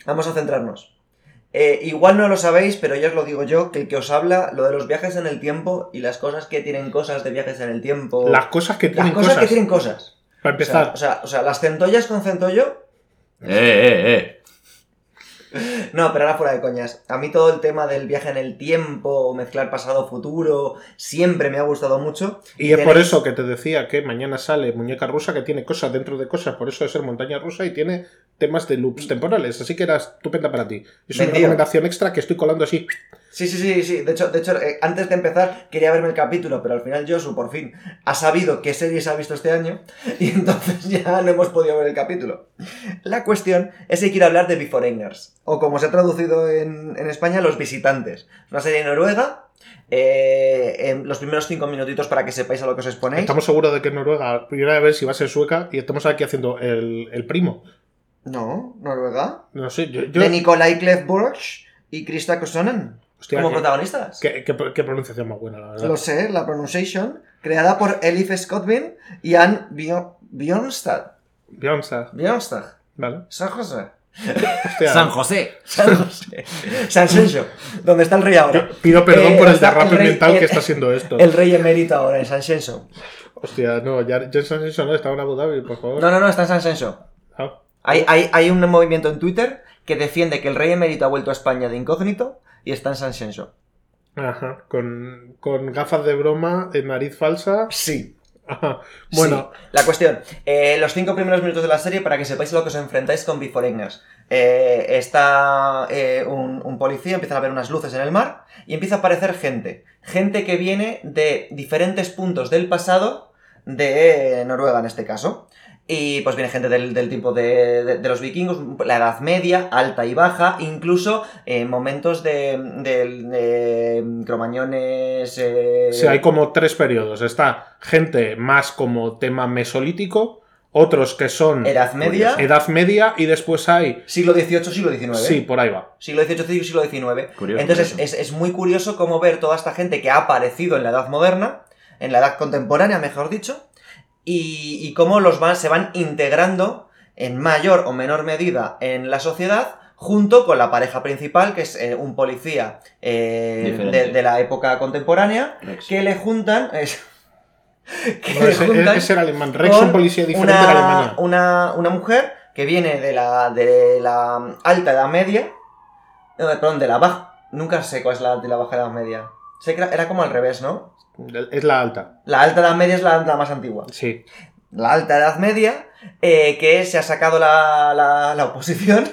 Vamos a centrarnos. Eh, igual no lo sabéis, pero ya os lo digo yo, que el que os habla, lo de los viajes en el tiempo y las cosas que tienen cosas de viajes en el tiempo. Las cosas que las tienen cosas, cosas. que tienen cosas. Para O sea, empezar, o sea, o sea, las centollas con centollo. eh, eh, eh. No, pero ahora fuera de coñas. A mí todo el tema del viaje en el tiempo, mezclar pasado-futuro, siempre me ha gustado mucho. Y es por eso que te decía que mañana sale Muñeca Rusa, que tiene cosas dentro de cosas, por eso de ser montaña rusa y tiene temas de loops temporales. Así que era estupenda para ti. Es una recomendación extra que estoy colando así. Sí, sí, sí, sí. De hecho, de hecho eh, antes de empezar quería verme el capítulo, pero al final Josu por fin ha sabido qué series ha visto este año [LAUGHS] y entonces ya no hemos podido ver el capítulo. La cuestión es que quiero hablar de Beforeigners, o como se ha traducido en, en España, Los Visitantes. Es una serie noruega. eh, en los primeros cinco minutitos para que sepáis a lo que os exponéis. Estamos seguros de que es Noruega. Primera vez si va a ser sueca y estamos aquí haciendo el, el primo. No, Noruega. No sé, yo. yo- De Nikolai Klefborch y Krista Kosonen hostia, como qué- protagonistas. qué, qué- qué pronunciación más buena, la verdad. Lo sé, la pronunciation, creada por Elif Scottbin y Ann Bio- Bjornstad. Beyoncé, Bjornstad. Vale. San José. Hostia, San José. San José. San Senso, donde está el rey ahora. pido perdón Eh, por el está derrape el rey- mental el- que está siendo esto. El rey emérito ahora en San Senso. Hostia, no, ya, ya en San Senso no, estaba en Abu Dhabi, por favor. No, no, no, está en San Senso. Ah, Hay, hay, hay un movimiento en Twitter que defiende que el rey emérito ha vuelto a España de incógnito y está en San Senso. Ajá, con, con gafas de broma, en nariz falsa. Sí. Ajá. Bueno, Sí. La cuestión, eh, los cinco primeros minutos de la serie para que sepáis a lo que os enfrentáis con Beforeigners. Eh, está eh, un, un policía, empiezan a ver unas luces en el mar y empieza a aparecer gente. Gente que viene de diferentes puntos del pasado de Noruega en este caso. Y pues viene gente del, del tipo de, de- de los vikingos, la edad media, alta y baja, incluso eh, momentos de, de- de cromañones... eh, sí, hay como tres periodos. Está gente más como tema mesolítico, otros que son Edad media, edad media y después hay... siglo XVIII, siglo XIX. Sí, por ahí va. Siglo XVIII, siglo XIX. Curioso, Entonces curioso. es, es muy curioso cómo ver toda esta gente que ha aparecido en la edad moderna, en la edad contemporánea, mejor dicho, y, y cómo los van, se van integrando en mayor o menor medida en la sociedad junto con la pareja principal, que es eh, un policía eh, de, de la época contemporánea, Rex. que le juntan... es- [LAUGHS] que No, le ese, juntan ese era alemán. Rex es un policía diferente una, de Alemania. Una, una mujer que viene de la, de la alta edad media. no, perdón, de la baja. Nunca sé cuál es la de la baja edad media. Sé que era, era como al revés, ¿no? Es la alta. La alta edad media es la, la más antigua. Sí. La alta edad media, eh, que se ha sacado la, la, la oposición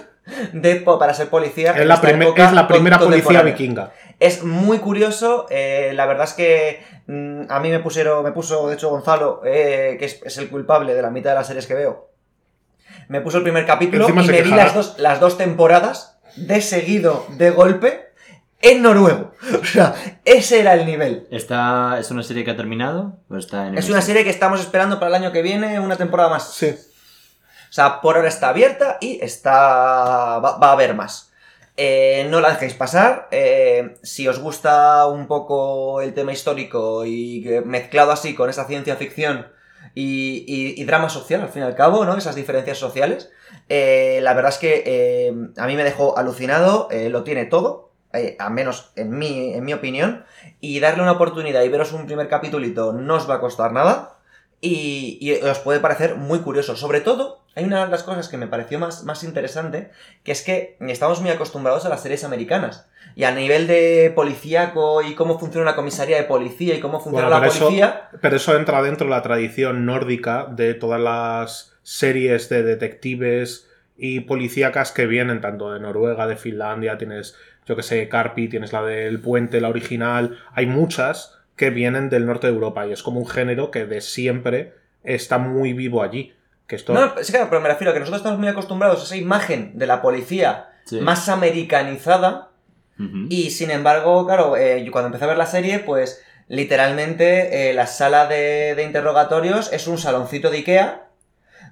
de, para ser policía. Es la, esta primer- época es la primera policía vikinga. Es muy curioso, eh, la verdad es que mm, a mí me pusieron, me puso, de hecho, Gonzalo, eh, que es, es el culpable de la mitad de las series que veo. Me puso el primer capítulo Encima y me vi las dos, las dos temporadas de seguido, de golpe, en noruego. [LAUGHS] O sea, ese era el nivel. ¿Esta es una serie que ha terminado? ¿O está en Es una serie que estamos esperando para el año que viene, una temporada más. Sí. O sea, por ahora está abierta y está. va, va a haber más. Eh, no la dejéis pasar. eh, si os gusta un poco el tema histórico y mezclado así con esa ciencia ficción y, y- y drama social, al fin y al cabo, ¿no? Esas diferencias sociales. eh, la verdad es que eh, a mí me dejó alucinado. eh, lo tiene todo. Eh, al menos en mi, en mi opinión. Y darle una oportunidad y veros un primer capitulito no os va a costar nada. Y, y os puede parecer muy curioso. Sobre todo, hay una de las cosas que me pareció más, más interesante, que es que estamos muy acostumbrados a las series americanas. Y a nivel de policíaco y cómo funciona una comisaría de policía y cómo funciona Bueno, la pero eso- policía. Pero eso entra dentro de la tradición nórdica de todas las series de detectives y policíacas que vienen tanto de Noruega, de Finlandia, tienes, yo que sé, Carpi, tienes la del puente, la original, hay muchas que vienen del norte de Europa y es como un género que de siempre está muy vivo allí. Que esto... No, sí, claro, pero me refiero a que nosotros estamos muy acostumbrados a esa imagen de la policía Sí. más americanizada. Y sin embargo, claro, eh, yo cuando empecé a ver la serie, pues literalmente eh, la sala de, de interrogatorios es un saloncito de Ikea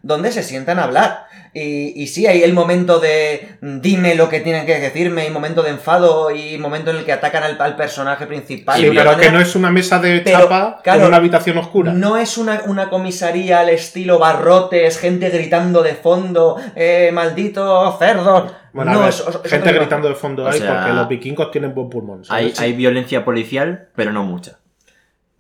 donde se sientan a hablar. Y, y sí, hay el momento de mm, dime lo que tienen que decirme, y momento de enfado, y momento en el que atacan al, al personaje principal. Sí, pero manera- que no es una mesa de Pero, chapa claro, en una habitación oscura. no es una, una comisaría al estilo barrotes, gente gritando de fondo, eh, maldito cerdo. Bueno, a no, ver, es- es- es gente otra gritando de fondo O hay sea, porque los vikingos tienen buen pulmón. Hay, hay violencia policial, pero no mucha.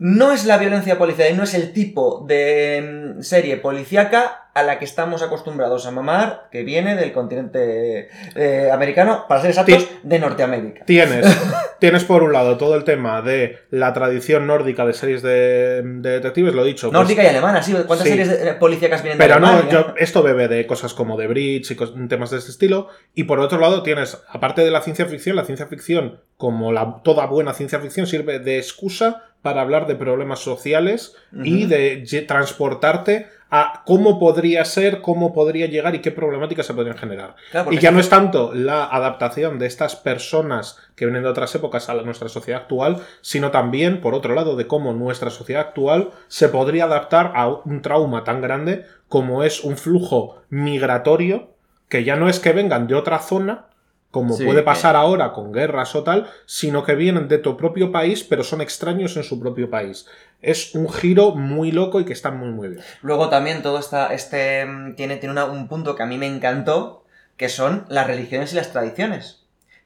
No es la violencia policial y no es el tipo de mm, serie policíaca a la que estamos acostumbrados a mamar, que viene del continente eh, americano, para ser exactos, de Norteamérica. Tienes, [LAUGHS] tienes por un lado todo el tema de la tradición nórdica de series de, de detectives, lo he dicho. pues- Nórdica y alemana, sí. ¿Cuántas Sí. series de- policíacas vienen Pero de no, Alemania? yo, esto bebe de cosas como The Bridge y temas de este estilo. Y por otro lado tienes, aparte de la ciencia ficción, la ciencia ficción, como la, toda buena ciencia ficción, sirve de excusa para hablar de problemas sociales y de transportarte a cómo podría ser, cómo podría llegar y qué problemáticas se podrían generar. Claro, Y ya no es tanto la adaptación de estas personas que vienen de otras épocas a nuestra sociedad actual, sino también, por otro lado, de cómo nuestra sociedad actual se podría adaptar a un trauma tan grande como es un flujo migratorio, que ya no es que vengan de otra zona, como Sí, puede pasar ahora con guerras o tal, sino que vienen de tu propio país, pero son extraños en su propio país. Es un giro muy loco y que está muy, muy bien. Luego también todo esta, este mm, tiene, tiene una- un punto que a mí me encantó, que son las religiones y las tradiciones.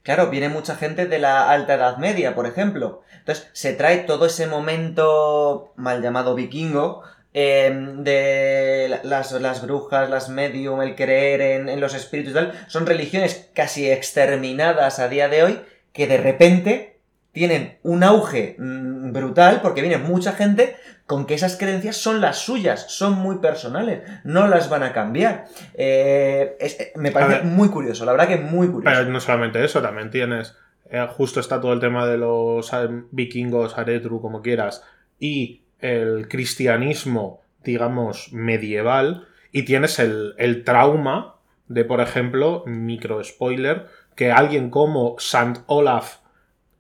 Claro, viene mucha gente de la Alta Edad Media, por ejemplo. Entonces, se trae todo ese momento mal llamado vikingo, eh, de la- las, las brujas, las medium, el creer en, en los espíritus y tal. Son religiones casi exterminadas a día de hoy, que de repente tienen un auge mm, brutal, porque viene mucha gente con que esas creencias son las suyas, son muy personales, no las van a cambiar. Eh, es- eh, me parece ver. muy curioso, la verdad que muy curioso. Pero no solamente eso, también tienes. eh, justo está todo el tema de los vikingos, aretru, como quieras, y el cristianismo, digamos, medieval, y tienes el, el trauma de, por ejemplo, micro spoiler, que alguien como Sant Olaf,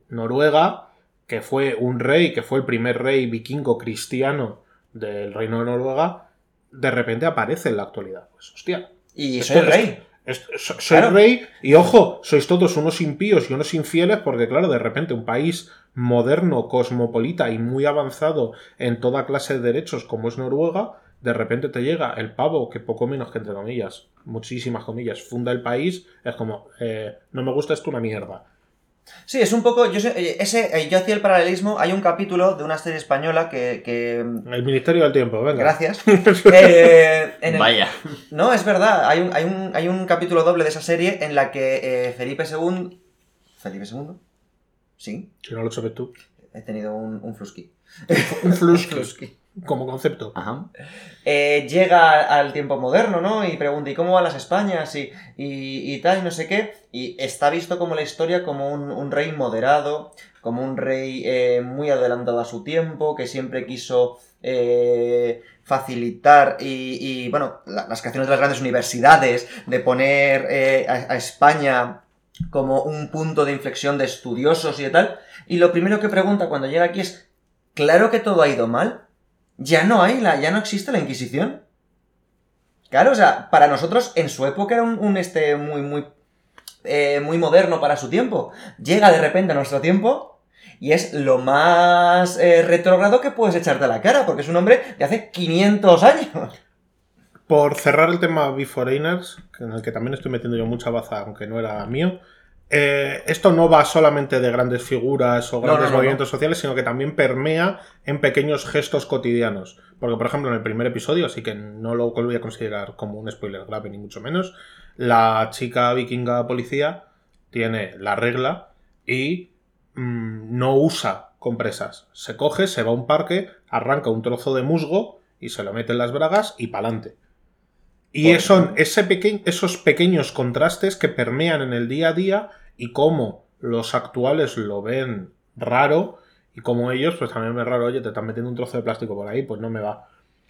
Noruega, que fue un rey, que fue el primer rey vikingo cristiano del reino de Noruega, de repente aparece en la actualidad. Pues hostia, y soy esto- rey. soy Claro. rey y ojo, sois todos unos impíos y unos infieles porque claro, de repente un país moderno, cosmopolita y muy avanzado en toda clase de derechos como es Noruega, de repente te llega el pavo que poco menos que entre comillas, muchísimas comillas, funda el país, es como, eh, no me gusta esto una mierda. Sí, es un poco. Yo, sé- eh, ese, eh, yo hacía el paralelismo. Hay un capítulo de una serie española que. que- El Ministerio del Tiempo, venga. gracias. [LAUGHS] Eh, en el- Vaya. No, es verdad. Hay un, hay, un, hay un capítulo doble de esa serie en la que eh, Felipe II. ¿Felipe II? Sí, Si no lo sabes tú. he tenido un, [LAUGHS] un flusky. Un Flusky. como concepto. Ajá. Eh, llega al tiempo moderno, ¿no? Y pregunta, ¿y cómo van las Españas? Y, y, y tal, y no sé qué. Y está visto como la historia como un, un rey moderado, como un rey eh, muy adelantado a su tiempo, que siempre quiso eh, facilitar y, y, bueno, la- las creaciones de las grandes universidades, de poner eh, a, a España como un punto de inflexión de estudiosos y tal. Y lo primero que pregunta cuando llega aquí es, ¿claro que todo ha ido mal? ya no hay la, ya no existe la Inquisición. Claro, o sea, para nosotros en su época era un, un, este muy, muy, eh, muy moderno para su tiempo. Llega de repente a nuestro tiempo y es lo más eh, retrógrado que puedes echarte a la cara, porque es un hombre de hace 500 años. Por cerrar el tema Beforeigners, en el que también estoy metiendo yo mucha baza, aunque no era mío, eh, esto no va solamente de grandes figuras o grandes no, no, movimientos sociales, sino que también permea en pequeños gestos cotidianos. Porque, por ejemplo, en el primer episodio, así que no lo voy a considerar como un spoiler grave, ni mucho menos, la chica vikinga policía tiene la regla y mm, no usa compresas. Se coge, se va a un parque, arranca un trozo de musgo y se lo mete en las bragas y pa'lante. Y son ese peque- esos pequeños contrastes que permean en el día a día y cómo los actuales lo ven raro y como ellos, pues también ven raro, oye, te están metiendo un trozo de plástico por ahí, pues no me va.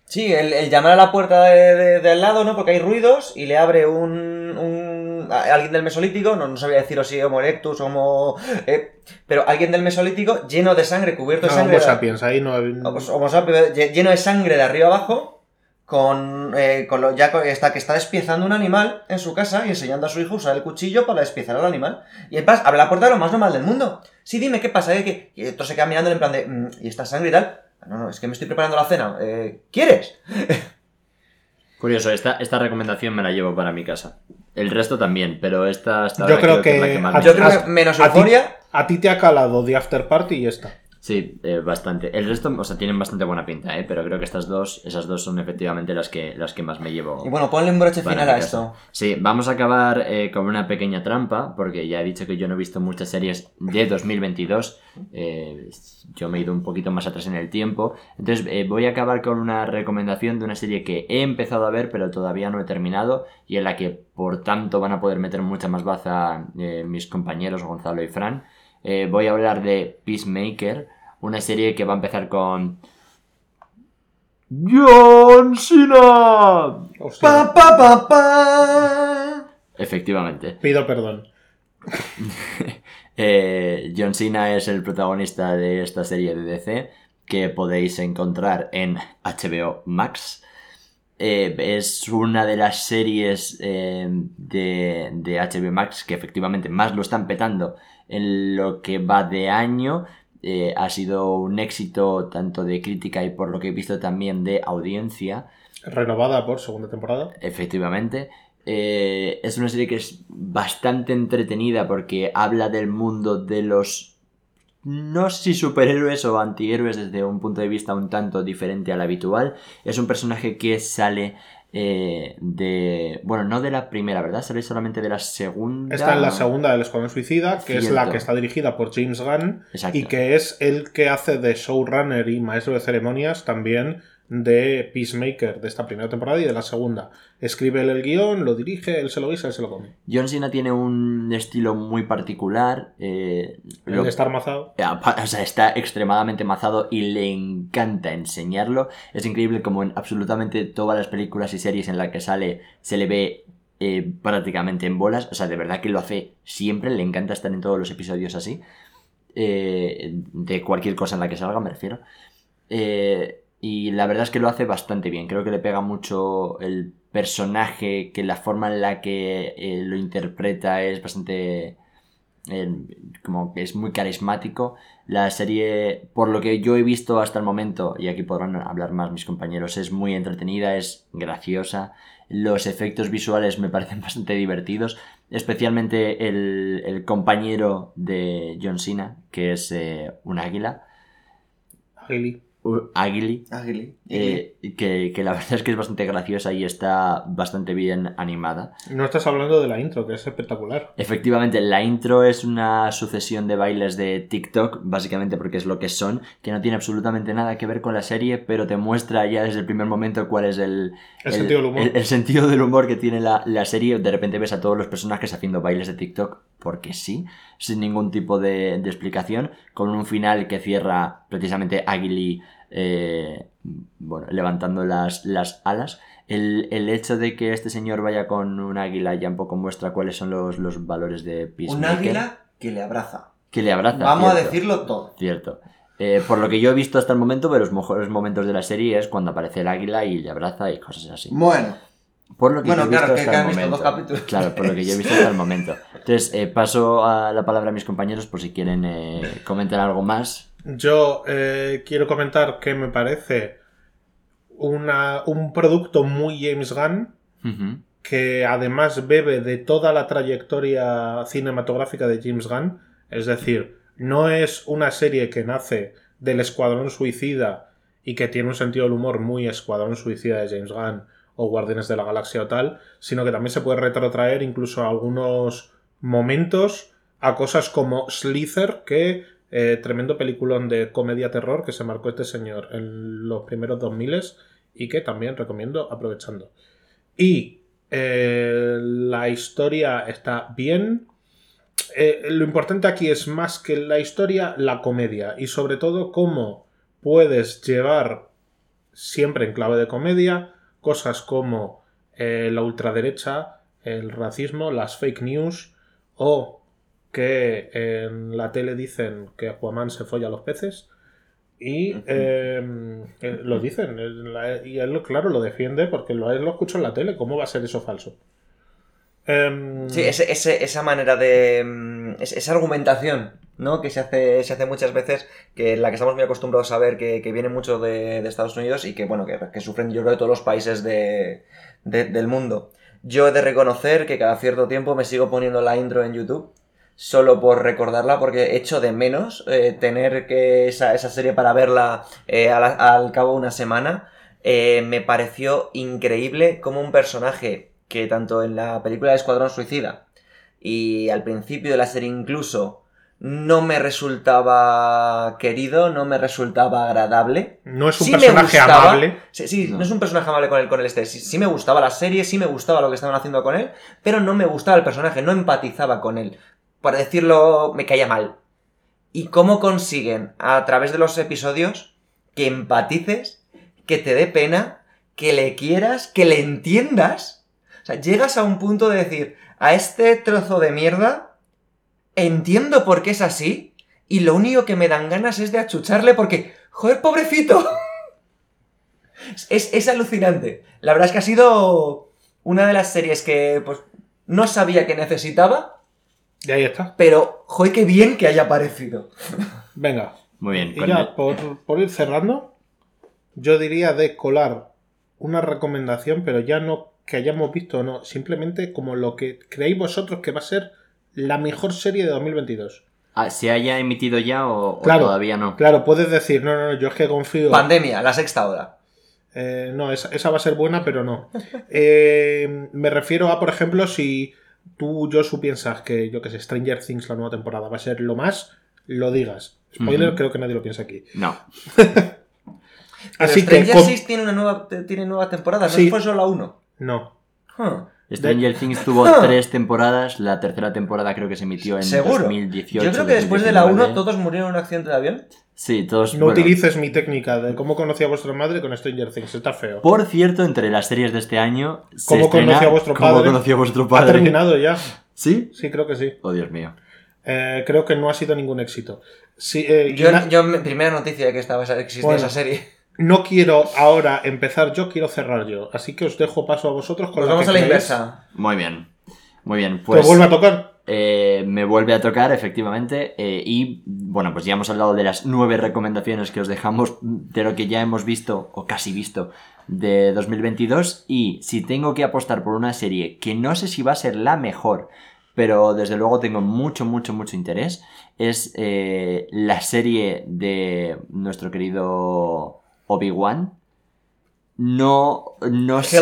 Sí, el, el llamar a la puerta de, de- de al lado, ¿no? Porque hay ruidos y le abre un, un- alguien del Mesolítico, no, no sabía deciros si Homo erectus, Homo... eh, pero alguien del Mesolítico lleno de sangre, cubierto No, de sangre... Homo sapiens, ahí no... Homo- sapiens, lle- lleno de sangre de arriba abajo, con, eh, con lo, ya está, que está despiezando un animal en su casa y enseñando a su hijo a usar el cuchillo para despiezar al animal. Y en paz, abre la puerta de lo más normal del mundo. Sí, dime, ¿qué pasa? ¿Eh? ¿Qué? Y otro se queda mirando en plan de, "Mm, ¿y esta sangre y tal? No, no, es que me estoy preparando la cena. Eh, ¿Quieres? [LAUGHS] Curioso, esta, esta recomendación me la llevo para mi casa. El resto también, pero esta hasta Yo creo que es la que más a- me Yo gusta. creo que menos a ti- euforia... A ti te ha calado The After Party y ya está. Sí, eh, bastante. El resto, o sea, tienen bastante buena pinta, ¿eh? Pero creo que estas dos, esas dos son efectivamente las que, las que más me llevo. Y bueno, ponle un broche final a esto. Sí, vamos a acabar eh, con una pequeña trampa, porque ya he dicho que yo no he visto muchas series de 2022. eh, yo me he ido un poquito más atrás en el tiempo. Entonces, eh, voy a acabar con una recomendación de una serie que he empezado a ver, pero todavía no he terminado, y en la que, por tanto, van a poder meter mucha más baza mis compañeros Gonzalo y Fran. Voy a hablar de Peacemaker, una serie que va a empezar con. ¡John Cena! Pa, pa, pa, pa. Efectivamente. pido perdón. [LAUGHS] Eh, John Cena es el protagonista de esta serie de DC que podéis encontrar en HBO Max. Eh, es una de las series eh, de, de HBO Max que efectivamente más lo están petando en lo que va de año. Eh, ha sido un éxito tanto de crítica y por lo que he visto también de audiencia. Renovada por segunda temporada. Efectivamente. Eh, es una serie que es bastante entretenida porque habla del mundo de los. No sé si superhéroes o antihéroes desde un punto de vista un tanto diferente al habitual. Es un personaje que sale eh, de. Bueno, no de la primera, ¿verdad? Sale solamente de la segunda. Está en la segunda del Escuadrón Suicida, que es la que está dirigida por James Gunn Exacto. y que es el que hace de showrunner y maestro de ceremonias también de Peacemaker de esta primera temporada y de la segunda. Escribe él el guion, lo dirige, él se lo guisa, él se lo come. John Cena tiene un estilo muy particular. eh, El lo- de estar mazado. Apa- O sea, está extremadamente mazado y le encanta enseñarlo. Es increíble como en absolutamente todas las películas y series en las que sale se le ve eh, prácticamente en bolas. O sea, de verdad que lo hace siempre. Le encanta estar en todos los episodios así. Eh, de cualquier cosa en la que salga, me refiero. Eh, y la verdad es que lo hace bastante bien. Creo que le pega mucho el personaje, que la forma en la que eh, lo interpreta es bastante... eh, como que es muy carismático. La serie, por lo que yo he visto hasta el momento, y aquí podrán hablar más mis compañeros, es muy entretenida, es graciosa. Los efectos visuales me [LAUGHS] parecen bastante divertidos. Especialmente el, el compañero de John Cena, que es eh, un águila. U- Águili. Ágili. eh, que, que la [LAUGHS] verdad es que es bastante graciosa y está bastante bien animada. No estás hablando de la intro, que es espectacular. Efectivamente, la intro es una sucesión de bailes de TikTok, básicamente porque es lo que son, que no tiene absolutamente nada que ver con la serie, pero te muestra ya desde el primer momento cuál es el, El sentido del humor. el- el sentido del humor que tiene la, la serie. De repente ves a todos los personajes haciendo bailes de TikTok, porque sí, sin ningún tipo de, de explicación, con un final que cierra precisamente Aguili, eh, bueno, levantando las, las alas. El, el hecho de que este señor vaya con un águila ya un poco muestra cuáles son los, los valores de Un Peacemaker. águila que le abraza. Que le abraza. Vamos a decirlo todo. Cierto. Eh, por lo que yo he visto hasta el momento, de los mejores momentos de la serie es cuando aparece el águila y le abraza y cosas así. Bueno, Por lo que Bueno, yo he visto claro, hasta que el han visto momento. dos capítulos. Claro, por lo que yo he visto hasta el momento. Entonces, eh, paso a la palabra a mis compañeros por si quieren eh, comentar algo más. Yo eh, quiero comentar que me parece una- un producto muy James Gunn, que además bebe de toda la trayectoria cinematográfica de James Gunn. Es decir, no es una serie que nace del Escuadrón Suicida y que tiene un sentido del humor muy Escuadrón Suicida de James Gunn o Guardianes de la Galaxia o tal, sino que también se puede retrotraer incluso a algunos momentos a cosas como Slither, que eh, tremendo peliculón de comedia terror que se marcó este señor en los primeros 2000 y que también recomiendo aprovechando. Y eh, la historia está bien. Eh, lo importante aquí es más que la historia, la comedia. Y sobre todo cómo puedes llevar siempre en clave de comedia cosas como la ultraderecha, el racismo, las fake news o que en la tele dicen que Aquaman se folla a los peces. Y eh, lo dicen, y él, claro, lo defiende porque lo, él lo escucha en la tele. ¿Cómo va a ser eso falso? Em, sí, ese- ese- esa manera de. es- esa argumentación, ¿no? Que se hace, se hace muchas veces, que la que estamos muy acostumbrados a ver que, que viene mucho de, de Estados Unidos y que, bueno, que, que sufren, yo creo, de todos los países de, de- del mundo. Yo he de reconocer que cada cierto tiempo me sigo poniendo la intro en YouTube solo por recordarla, porque echo de menos eh, tener que esa, esa serie para verla eh, al, al cabo de una semana. Eh, me pareció increíble como un personaje que tanto en la película de Escuadrón Suicida y al principio de la serie incluso no me resultaba querido, no me resultaba agradable. No es un Sí personaje gustaba. amable. Sí, sí, no. No. es un personaje amable con el, con el este. Sí, sí me gustaba la serie, sí me gustaba lo que estaban haciendo con él, pero no me gustaba el personaje, no empatizaba con él. Por decirlo, me caía mal. ¿Y cómo consiguen, a través de los episodios, que empatices, que te dé pena, que le quieras, que le entiendas? O sea, llegas a un punto de decir, a este trozo de mierda, entiendo por qué es así, y lo único que me dan ganas es de achucharle porque, joder, pobrecito. [LAUGHS] Es, es alucinante. La verdad es que ha sido una de las series que pues no sabía que necesitaba, Y ahí está. pero joder, qué bien que haya aparecido. Venga. Muy bien. Y el- ya, por, por ir cerrando, yo diría de colar una recomendación, pero ya no que hayamos visto o no, simplemente como lo que creéis vosotros que va a ser la mejor serie de 2022. Ah, ¿Se haya emitido ya o, o Claro, todavía no? Claro, puedes decir, no, no, no, yo es que confío. Pandemia, la sexta hora. Eh, no, esa, esa va a ser buena, pero no. [LAUGHS] Eh, me refiero a, por ejemplo, si tú, Josu, piensas que, yo que sé, Stranger Things, la nueva temporada, va a ser lo más, lo digas. Spoiler, creo que nadie lo piensa aquí. No. Así Pero que. Stranger con- Things tiene una nueva, tiene nueva temporada, no Sí. fue solo la uno. No. Huh. Stranger Things tuvo [LAUGHS] tres temporadas. La tercera temporada creo que se emitió en Seguro. 2018. Yo creo que después de la 1 2019. todos murieron en un accidente de avión. Sí, todos. No bueno. utilices mi técnica de cómo conocí a vuestra madre con Stranger Things, está feo. Por cierto, entre las series de este año. se ¿Cómo estrena conocí a vuestro ¿Cómo padre? conocí a vuestro ¿Ha padre? terminado ya? ¿Sí? Sí, creo que sí. Oh, Dios mío. Eh, creo que no ha sido ningún éxito. Sí, eh, Yo, primera noticia de que estaba existía Bueno. esa serie. No quiero ahora empezar yo, quiero cerrar yo. Así que os dejo paso a vosotros con Pues la vamos que a la creéis inversa. Muy bien. Muy bien. Pues. os vuelve a tocar. Eh, me vuelve a tocar, efectivamente. eh, y bueno, pues ya hemos hablado de las nueve recomendaciones que os dejamos de lo que ya hemos visto, o casi visto, de 2022. Y si tengo que apostar por una serie que no sé si va a ser la mejor, pero desde luego tengo mucho, mucho, mucho interés, es eh, la serie de nuestro querido Obi-Wan. No, no sé.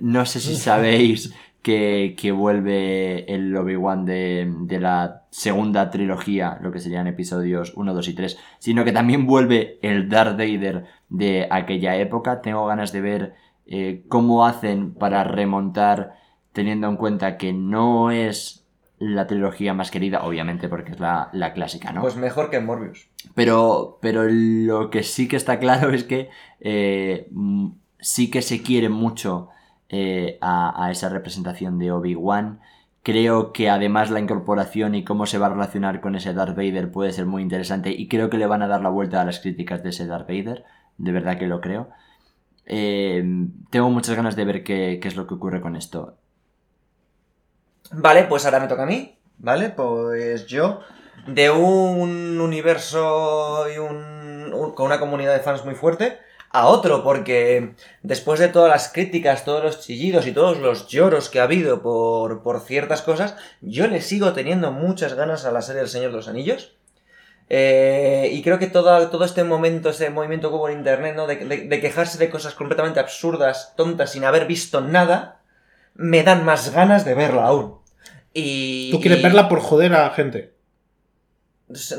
No sé si sabéis que, que vuelve el Obi-Wan de, de la segunda trilogía, lo que serían episodios 1, 2 y 3, sino que también vuelve el Darth Vader de aquella época. Tengo ganas de ver eh, cómo hacen para remontar, teniendo en cuenta que no es la trilogía más querida, obviamente porque es la, la clásica, ¿no? Pues mejor que Morbius. Pero, pero lo que sí que está claro [LAUGHS] es que eh, mm, sí que se quiere mucho eh, a, a esa representación de Obi-Wan. Creo que además la incorporación y cómo se va a relacionar con ese Darth Vader puede ser muy interesante y creo que le van a dar la vuelta a las críticas de ese Darth Vader. De verdad que lo creo. Eh, tengo muchas ganas de ver qué, qué es lo que ocurre con esto. Vale, pues ahora me toca a mí. Vale, pues yo. De un universo y un, un- con una comunidad de fans muy fuerte a otro, porque después de todas las críticas, todos los chillidos y todos los lloros que ha habido por, por ciertas cosas, yo le sigo teniendo muchas ganas a la serie del Señor de los Anillos. Eh, y creo que todo, todo este momento, este movimiento que hubo en internet, ¿no? De, de- de quejarse de cosas completamente absurdas, tontas, sin haber visto nada, me dan más ganas de verla aún. Y, Tú quieres y- verla por joder a gente.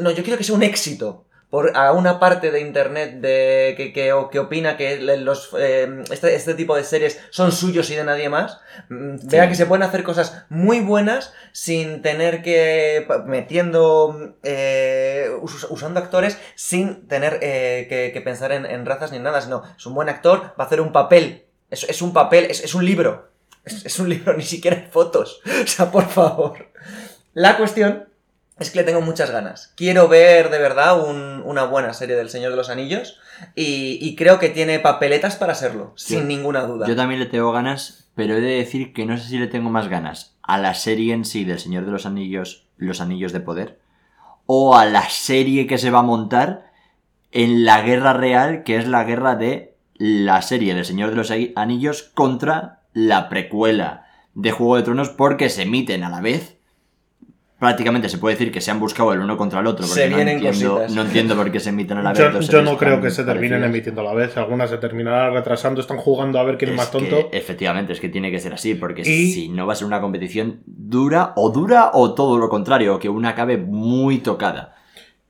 No, yo quiero que sea un éxito. Por, a una parte de internet de, que, que, opina que los, eh, este, este tipo de series son suyos y de nadie más, mm, vea que se pueden hacer cosas muy buenas sin tener que. metiendo. eh, us- usando actores sin tener eh, que, que pensar en, en razas ni nada, sino es un buen actor, va a hacer un papel. Es, es un papel, es, es un libro. Es, es un libro, [LAUGHS] ni siquiera hay fotos. [LAUGHS] O sea, por favor. La cuestión es que le tengo muchas ganas. Quiero ver de verdad un- una buena serie del Señor de los Anillos y, y creo que tiene papeletas para serlo, sin ninguna duda. Yo también le tengo ganas, pero he de decir que no sé si le tengo más ganas a la serie en sí del Señor de los Anillos, Los Anillos de Poder, o a la serie que se va a montar en la guerra real, que es la guerra de la serie del Señor de los Anillos contra la precuela de Juego de Tronos, porque se emiten a la vez prácticamente se puede decir que se han buscado el uno contra el otro. Porque Se no vienen entiendo, no entiendo por qué se emiten a la vez. Yo, no creo que se terminen parecidas. emitiendo a la vez. Algunas se terminarán retrasando. Están jugando a ver quién es, más que, tonto. efectivamente, es que tiene que ser así, porque Y- si no va a ser una competición dura, o dura, o todo lo contrario, que una acabe muy tocada.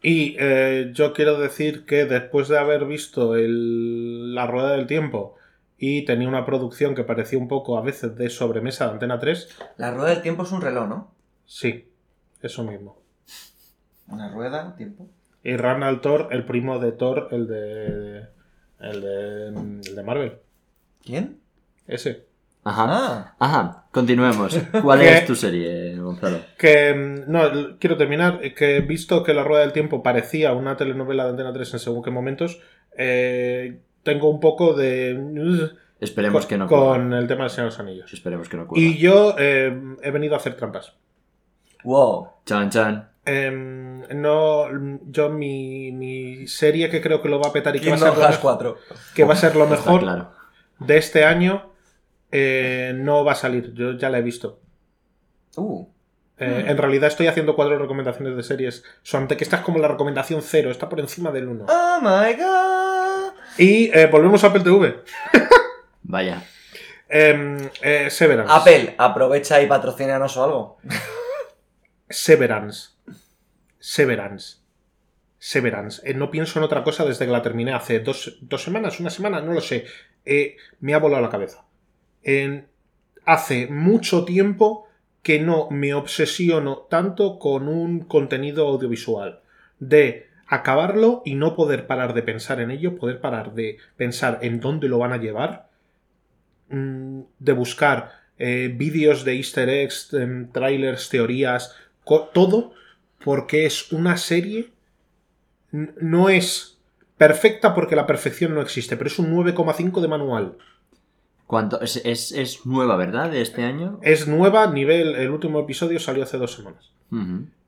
Y eh, yo quiero decir que después de haber visto el- la rueda del tiempo y tenía una producción que parecía un poco a veces de sobremesa de Antena 3, La rueda del tiempo es un reloj, ¿no? sí, eso mismo. Una rueda, tiempo. Y Ranald Thor, el primo de Thor, el de. el de. el de Marvel. ¿Quién? Ese. Ajá. Ah, Ajá, continuemos. ¿Cuál ¿Qué? es tu serie, Gonzalo? Que. mm, No, quiero terminar. Que visto que la rueda del tiempo parecía una telenovela de Antena 3 en según qué momentos, eh, tengo un poco de. Esperemos con, que no ocurra. con el tema del Señor de los Anillos. Esperemos que no ocurra. Y yo eh, he venido a hacer trampas. wow. Chan, chan. Em, no, yo mi, mi serie que creo que lo va a petar y que va a Kingdom ser lo, Hearts mejor- 4. que va a ser lo mejor claro. de este año eh, no va a salir. Yo ya la he visto. Uh. Eh, Hmm. En realidad estoy haciendo cuatro recomendaciones de series. Solamente que esta es como la recomendación cero, está por encima del uno. Oh my god. Y eh, volvemos a Apple TV. [LAUGHS] Vaya. Em, eh, Severance. Apple, aprovecha y patrocínanos o algo. Severance. Severance. Severance. Eh, no pienso en otra cosa desde que la terminé hace dos, dos semanas, una semana, no lo sé. Eh, me ha volado la cabeza. Hace mucho tiempo que no me obsesiono tanto con un contenido audiovisual. De acabarlo y no poder parar de pensar en ello, poder parar de pensar en dónde lo van a llevar, mm, de buscar eh, vídeos de easter eggs, em, trailers, teorías, todo, porque es una serie, no es perfecta porque la perfección no existe, pero es un 9,5 de manual. ¿Cuánto? Es, es, es nueva, ¿verdad? De este año. Es nueva, nivel, el último episodio salió hace dos semanas.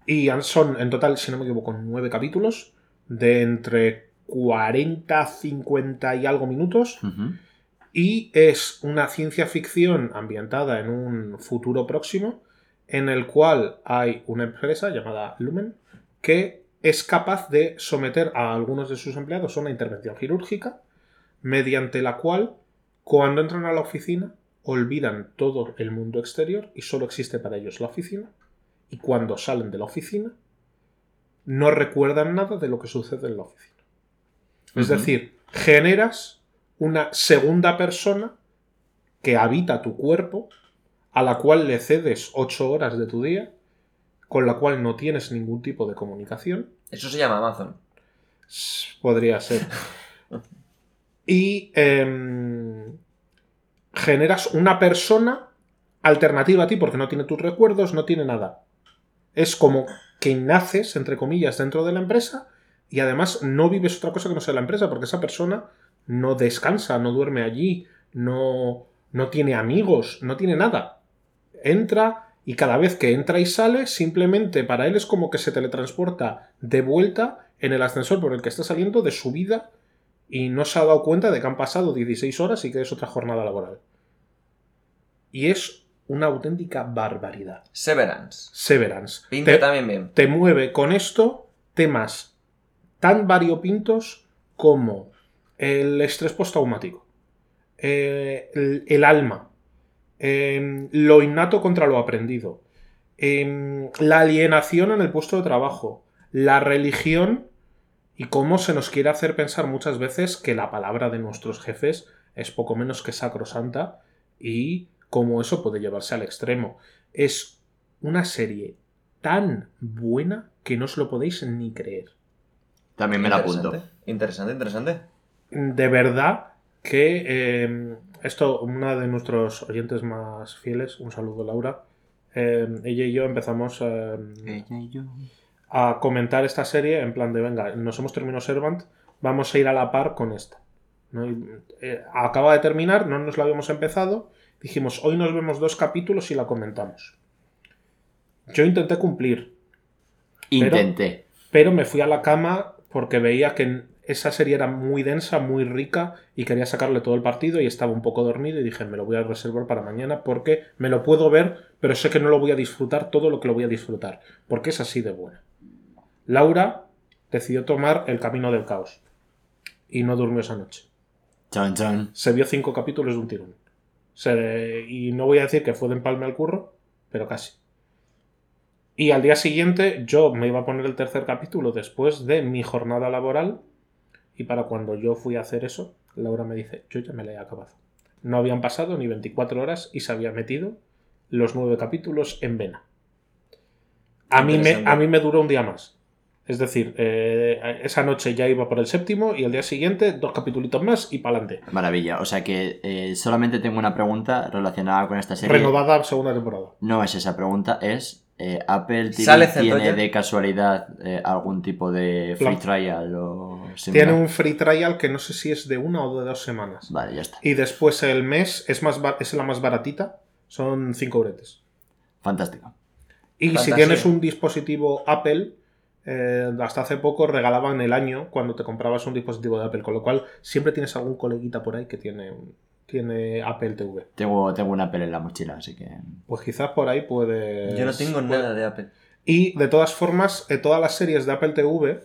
Y son, en total, si no me equivoco, nueve capítulos de entre 40, 50 y algo minutos. Y es una ciencia ficción ambientada en un futuro próximo en el cual hay una empresa llamada Lumen que es capaz de someter a algunos de sus empleados a una intervención quirúrgica mediante la cual cuando entran a la oficina olvidan todo el mundo exterior y solo existe para ellos la oficina y cuando salen de la oficina no recuerdan nada de lo que sucede en la oficina. Es decir, generas una segunda persona que habita tu cuerpo, a la cual le cedes ocho horas de tu día, con la cual no tienes ningún tipo de comunicación. Eso se llama Amazon. Podría ser. [LAUGHS] Y em, generas una persona alternativa a ti porque no tiene tus recuerdos, no tiene nada. Es como que naces, entre comillas, dentro de la empresa y además no vives otra cosa que no sea la empresa porque esa persona no descansa, no duerme allí, no, no tiene amigos, no tiene nada. Entra y cada vez que entra y sale, simplemente para él es como que se teletransporta de vuelta en el ascensor por el que está saliendo de su vida y no se ha dado cuenta de que han pasado 16 horas y que es otra jornada laboral. Y es una auténtica barbaridad. Severance. Severance. Pinta Te- también bien. te mueve con esto temas tan variopintos como el estrés postraumático, eh, el, el alma, em, lo innato contra lo aprendido, em, la alienación en el puesto de trabajo, la religión y cómo se nos quiere hacer pensar muchas veces que la palabra de nuestros jefes es poco menos que sacrosanta y cómo eso puede llevarse al extremo. Es una serie tan buena que no os lo podéis ni creer. También me la apunto. Interesante, interesante. De verdad que eh, esto, una de nuestros oyentes más fieles, un saludo Laura, eh, ella y yo empezamos eh, a comentar esta serie en plan de, venga, nos hemos terminado Servant, vamos a ir a la par con esta. ¿no? Y, eh, acaba de terminar, no nos la habíamos empezado, dijimos, hoy nos vemos dos capítulos y la comentamos. Yo intenté cumplir, Intenté. pero me fui a la cama porque veía que esa serie era muy densa, muy rica y quería sacarle todo el partido y estaba un poco dormido y dije, me lo voy a reservar para mañana porque me lo puedo ver, pero sé que no lo voy a disfrutar todo lo que lo voy a disfrutar, porque es así de buena. Laura decidió tomar el camino del caos y no durmió esa noche. Chan, chan. Se vio cinco capítulos de un tirón. Se- y no voy a decir que fue de empalme al curro, pero casi. Y al día siguiente yo me iba a poner el tercer capítulo después de mi jornada laboral. Y para cuando yo fui a hacer eso, Laura me dice, yo ya me la he acabado. No habían pasado ni 24 horas y se había metido los nueve capítulos en vena. A mí, me, a mí me duró un día más. Es decir, eh, esa noche ya iba por el séptimo y el día siguiente dos capítulos más y para adelante. Maravilla. O sea que eh, solamente tengo una pregunta relacionada con esta serie. Renovada segunda temporada. No es esa pregunta, es eh, Apple TV ¿Sale tiene de casualidad eh, algún tipo de free Plan. trial o similar? Tiene un free trial que no sé si es de una o de dos semanas. Vale, ya está. Y después el mes es, más es la más baratita. Son 5 euretes. Fantástico. Y si tienes un dispositivo Apple, eh, hasta hace poco regalaban el año cuando te comprabas un dispositivo de Apple. Con lo cual siempre tienes algún coleguita por ahí que tiene, tiene Apple TV. Tengo, tengo una Apple en la mochila, así que... Pues quizás por ahí puede... Yo no tengo nada de Apple. Y de todas formas, eh, todas las series de Apple TV,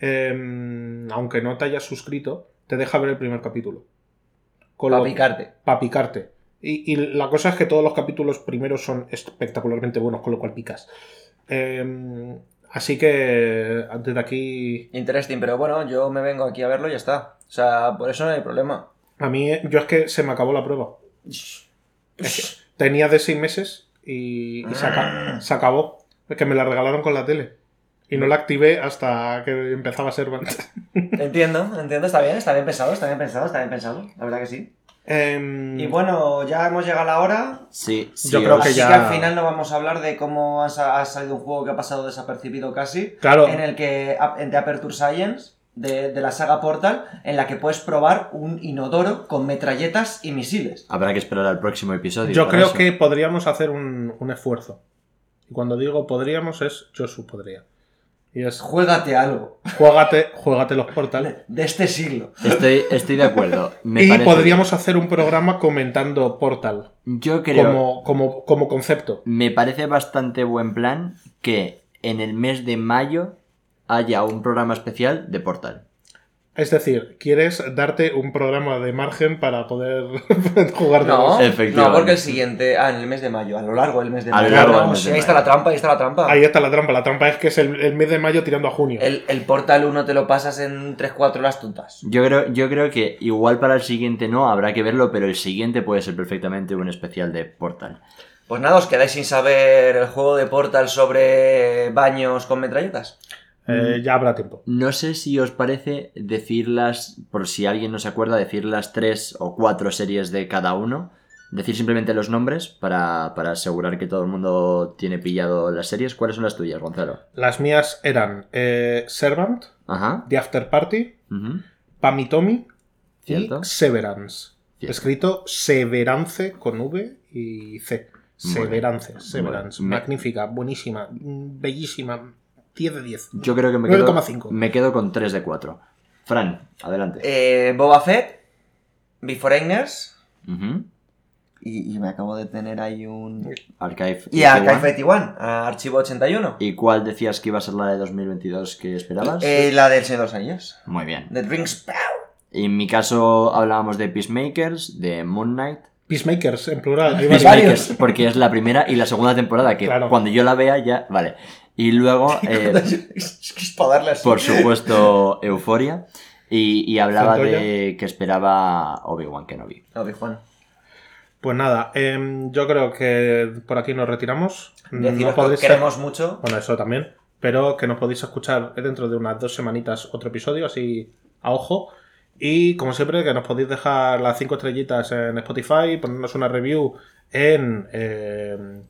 eh, aunque no te hayas suscrito, te deja ver el primer capítulo. Con Para lo- picarte. pa' picarte. Y, y la cosa es que todos los capítulos primeros son espectacularmente buenos, con lo cual picas. Eh, así que desde aquí, Interesting, pero bueno, yo me vengo aquí a verlo y ya está. O sea, por eso no hay problema. a mí, yo es que se me acabó la prueba. Es que tenía de seis meses y, y se, aca- se acabó. Es que me la regalaron con la tele. Y no la activé hasta que empezaba a ser. Entiendo, entiendo, está bien, está bien pensado, está bien pensado, está bien pensado, la verdad que sí. Em, Y bueno, ya hemos llegado a la hora. Sí, sí. Yo creo que Así ya- que al final no vamos a hablar de cómo ha, sa- ha salido un juego que ha pasado desapercibido casi. Claro. En el que, en The Aperture Science, de, de la saga Portal, en la que puedes probar un inodoro con metralletas y misiles. Habrá que esperar al próximo episodio. Yo creo eso. que podríamos hacer un, un esfuerzo. Y cuando digo podríamos es Josu podría. Y es Juégate algo juégate, juégate los portales. de este siglo. Estoy, estoy de acuerdo. Me y podríamos hacer un programa comentando Portal Yo creo... como, como, como concepto. Me parece bastante buen plan que en el mes de mayo haya un programa especial de Portal. Es decir, quieres darte un programa de margen para poder [LAUGHS] jugar de No, no, porque el siguiente. Ah, en el mes de mayo, a lo largo del mes de A mayo. lo largo del No, mes sí, de ahí está la trampa, ahí está la trampa. Ahí está la trampa. La trampa es que es el, el mes de mayo tirando a junio. El, el Portal 1 te lo pasas en 3-4 horas tontas. Yo creo, yo creo que igual para el siguiente no, habrá que verlo, pero el siguiente puede ser perfectamente un especial de Portal. Pues nada, os quedáis sin saber el juego de Portal sobre baños con metralletas. Eh, ya habrá tiempo. No sé si os parece decirlas, por si alguien no se acuerda, decir las tres o cuatro series de cada uno. Decir simplemente los nombres para, para asegurar que todo el mundo tiene pillado las series. ¿Cuáles son las tuyas, Gonzalo? Las mías eran eh, Servant, Ajá. The After Party. Pamitomi y. Severance. Cierto. Escrito Severance con V y C. Severance, Severance. Magnífica, buenísima, mm, bellísima. 10 de 10. Yo creo que me quedo, 9,5. me quedo con 3 de 4. Fran, adelante. Eh, Boba Fett, Beforeigners. Ujú. Y, y me acabo de tener ahí un. Archive. Y 81. Archive 81, a Archivo 81. ¿Y cuál decías que iba a ser la de 2022 que esperabas? Eh, la del Señor de los Anillos. Muy bien. The Rings Power. En mi caso hablábamos de Peacemakers, de Moon Knight. Peacemakers, en plural. hay varios. Peacemakers, porque es la primera y la segunda temporada, que Claro. cuando yo la vea ya... Vale. Y luego, [LAUGHS] eh, es para darle así. por supuesto, Euforia. Y, y hablaba de que esperaba Obi-Wan Kenobi. Obi-Juan. Pues nada, em, yo creo que por aquí nos retiramos. Deciros No que podéis queremos mucho. Bueno, eso también. Pero que nos podéis escuchar dentro de unas dos semanitas otro episodio, así a ojo. Y como siempre, que nos podéis dejar las cinco estrellitas en Spotify, ponernos una review en eh,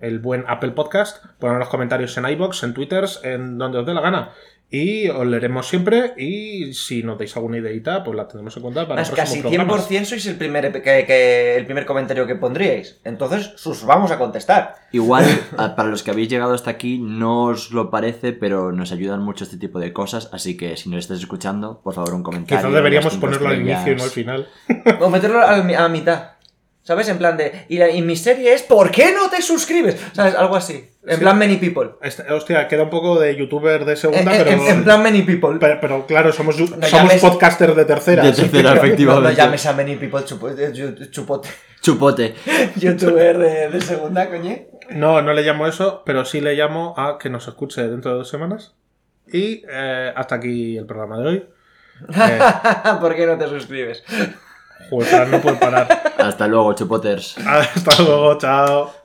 el buen Apple Podcast, poner los comentarios en iBox, en Twitter, en donde os dé la gana. Y os leeremos siempre y si nos dais alguna ideita, pues la tendremos en cuenta para Más el casi próximo 100% sois el primer, que, que- el primer comentario que pondríais. Entonces, sus vamos a contestar. Igual, [LAUGHS] a- para los que habéis llegado hasta aquí, no os lo parece, pero nos ayudan mucho este tipo de cosas. Así que si nos estás escuchando, por favor, un comentario. Quizás deberíamos ponerlo al inicio y no al final. O meterlo a, mitad. ¿Sabes? En plan de. Y, la- y mi serie es ¿Por qué no te suscribes? ¿Sabes? Algo así. En Sí. plan Many People. Este- hostia, queda un poco de youtuber de segunda, En, pero, en- en plan Many People. pero, pero claro, somos, No somos llames- podcasters de tercera. De tercera, No, efectivamente. no llames a Many People eh, chupote. Chupote. [LAUGHS] Youtuber de, de segunda, coño. No, no le llamo eso, pero sí le llamo a que nos escuche dentro de dos semanas. Y eh, hasta aquí el programa de hoy. [LAUGHS] Eh, ¿Por qué no te suscribes? Joder, no puedo parar. Hasta luego, chupoters. [LAUGHS] Hasta luego, chao.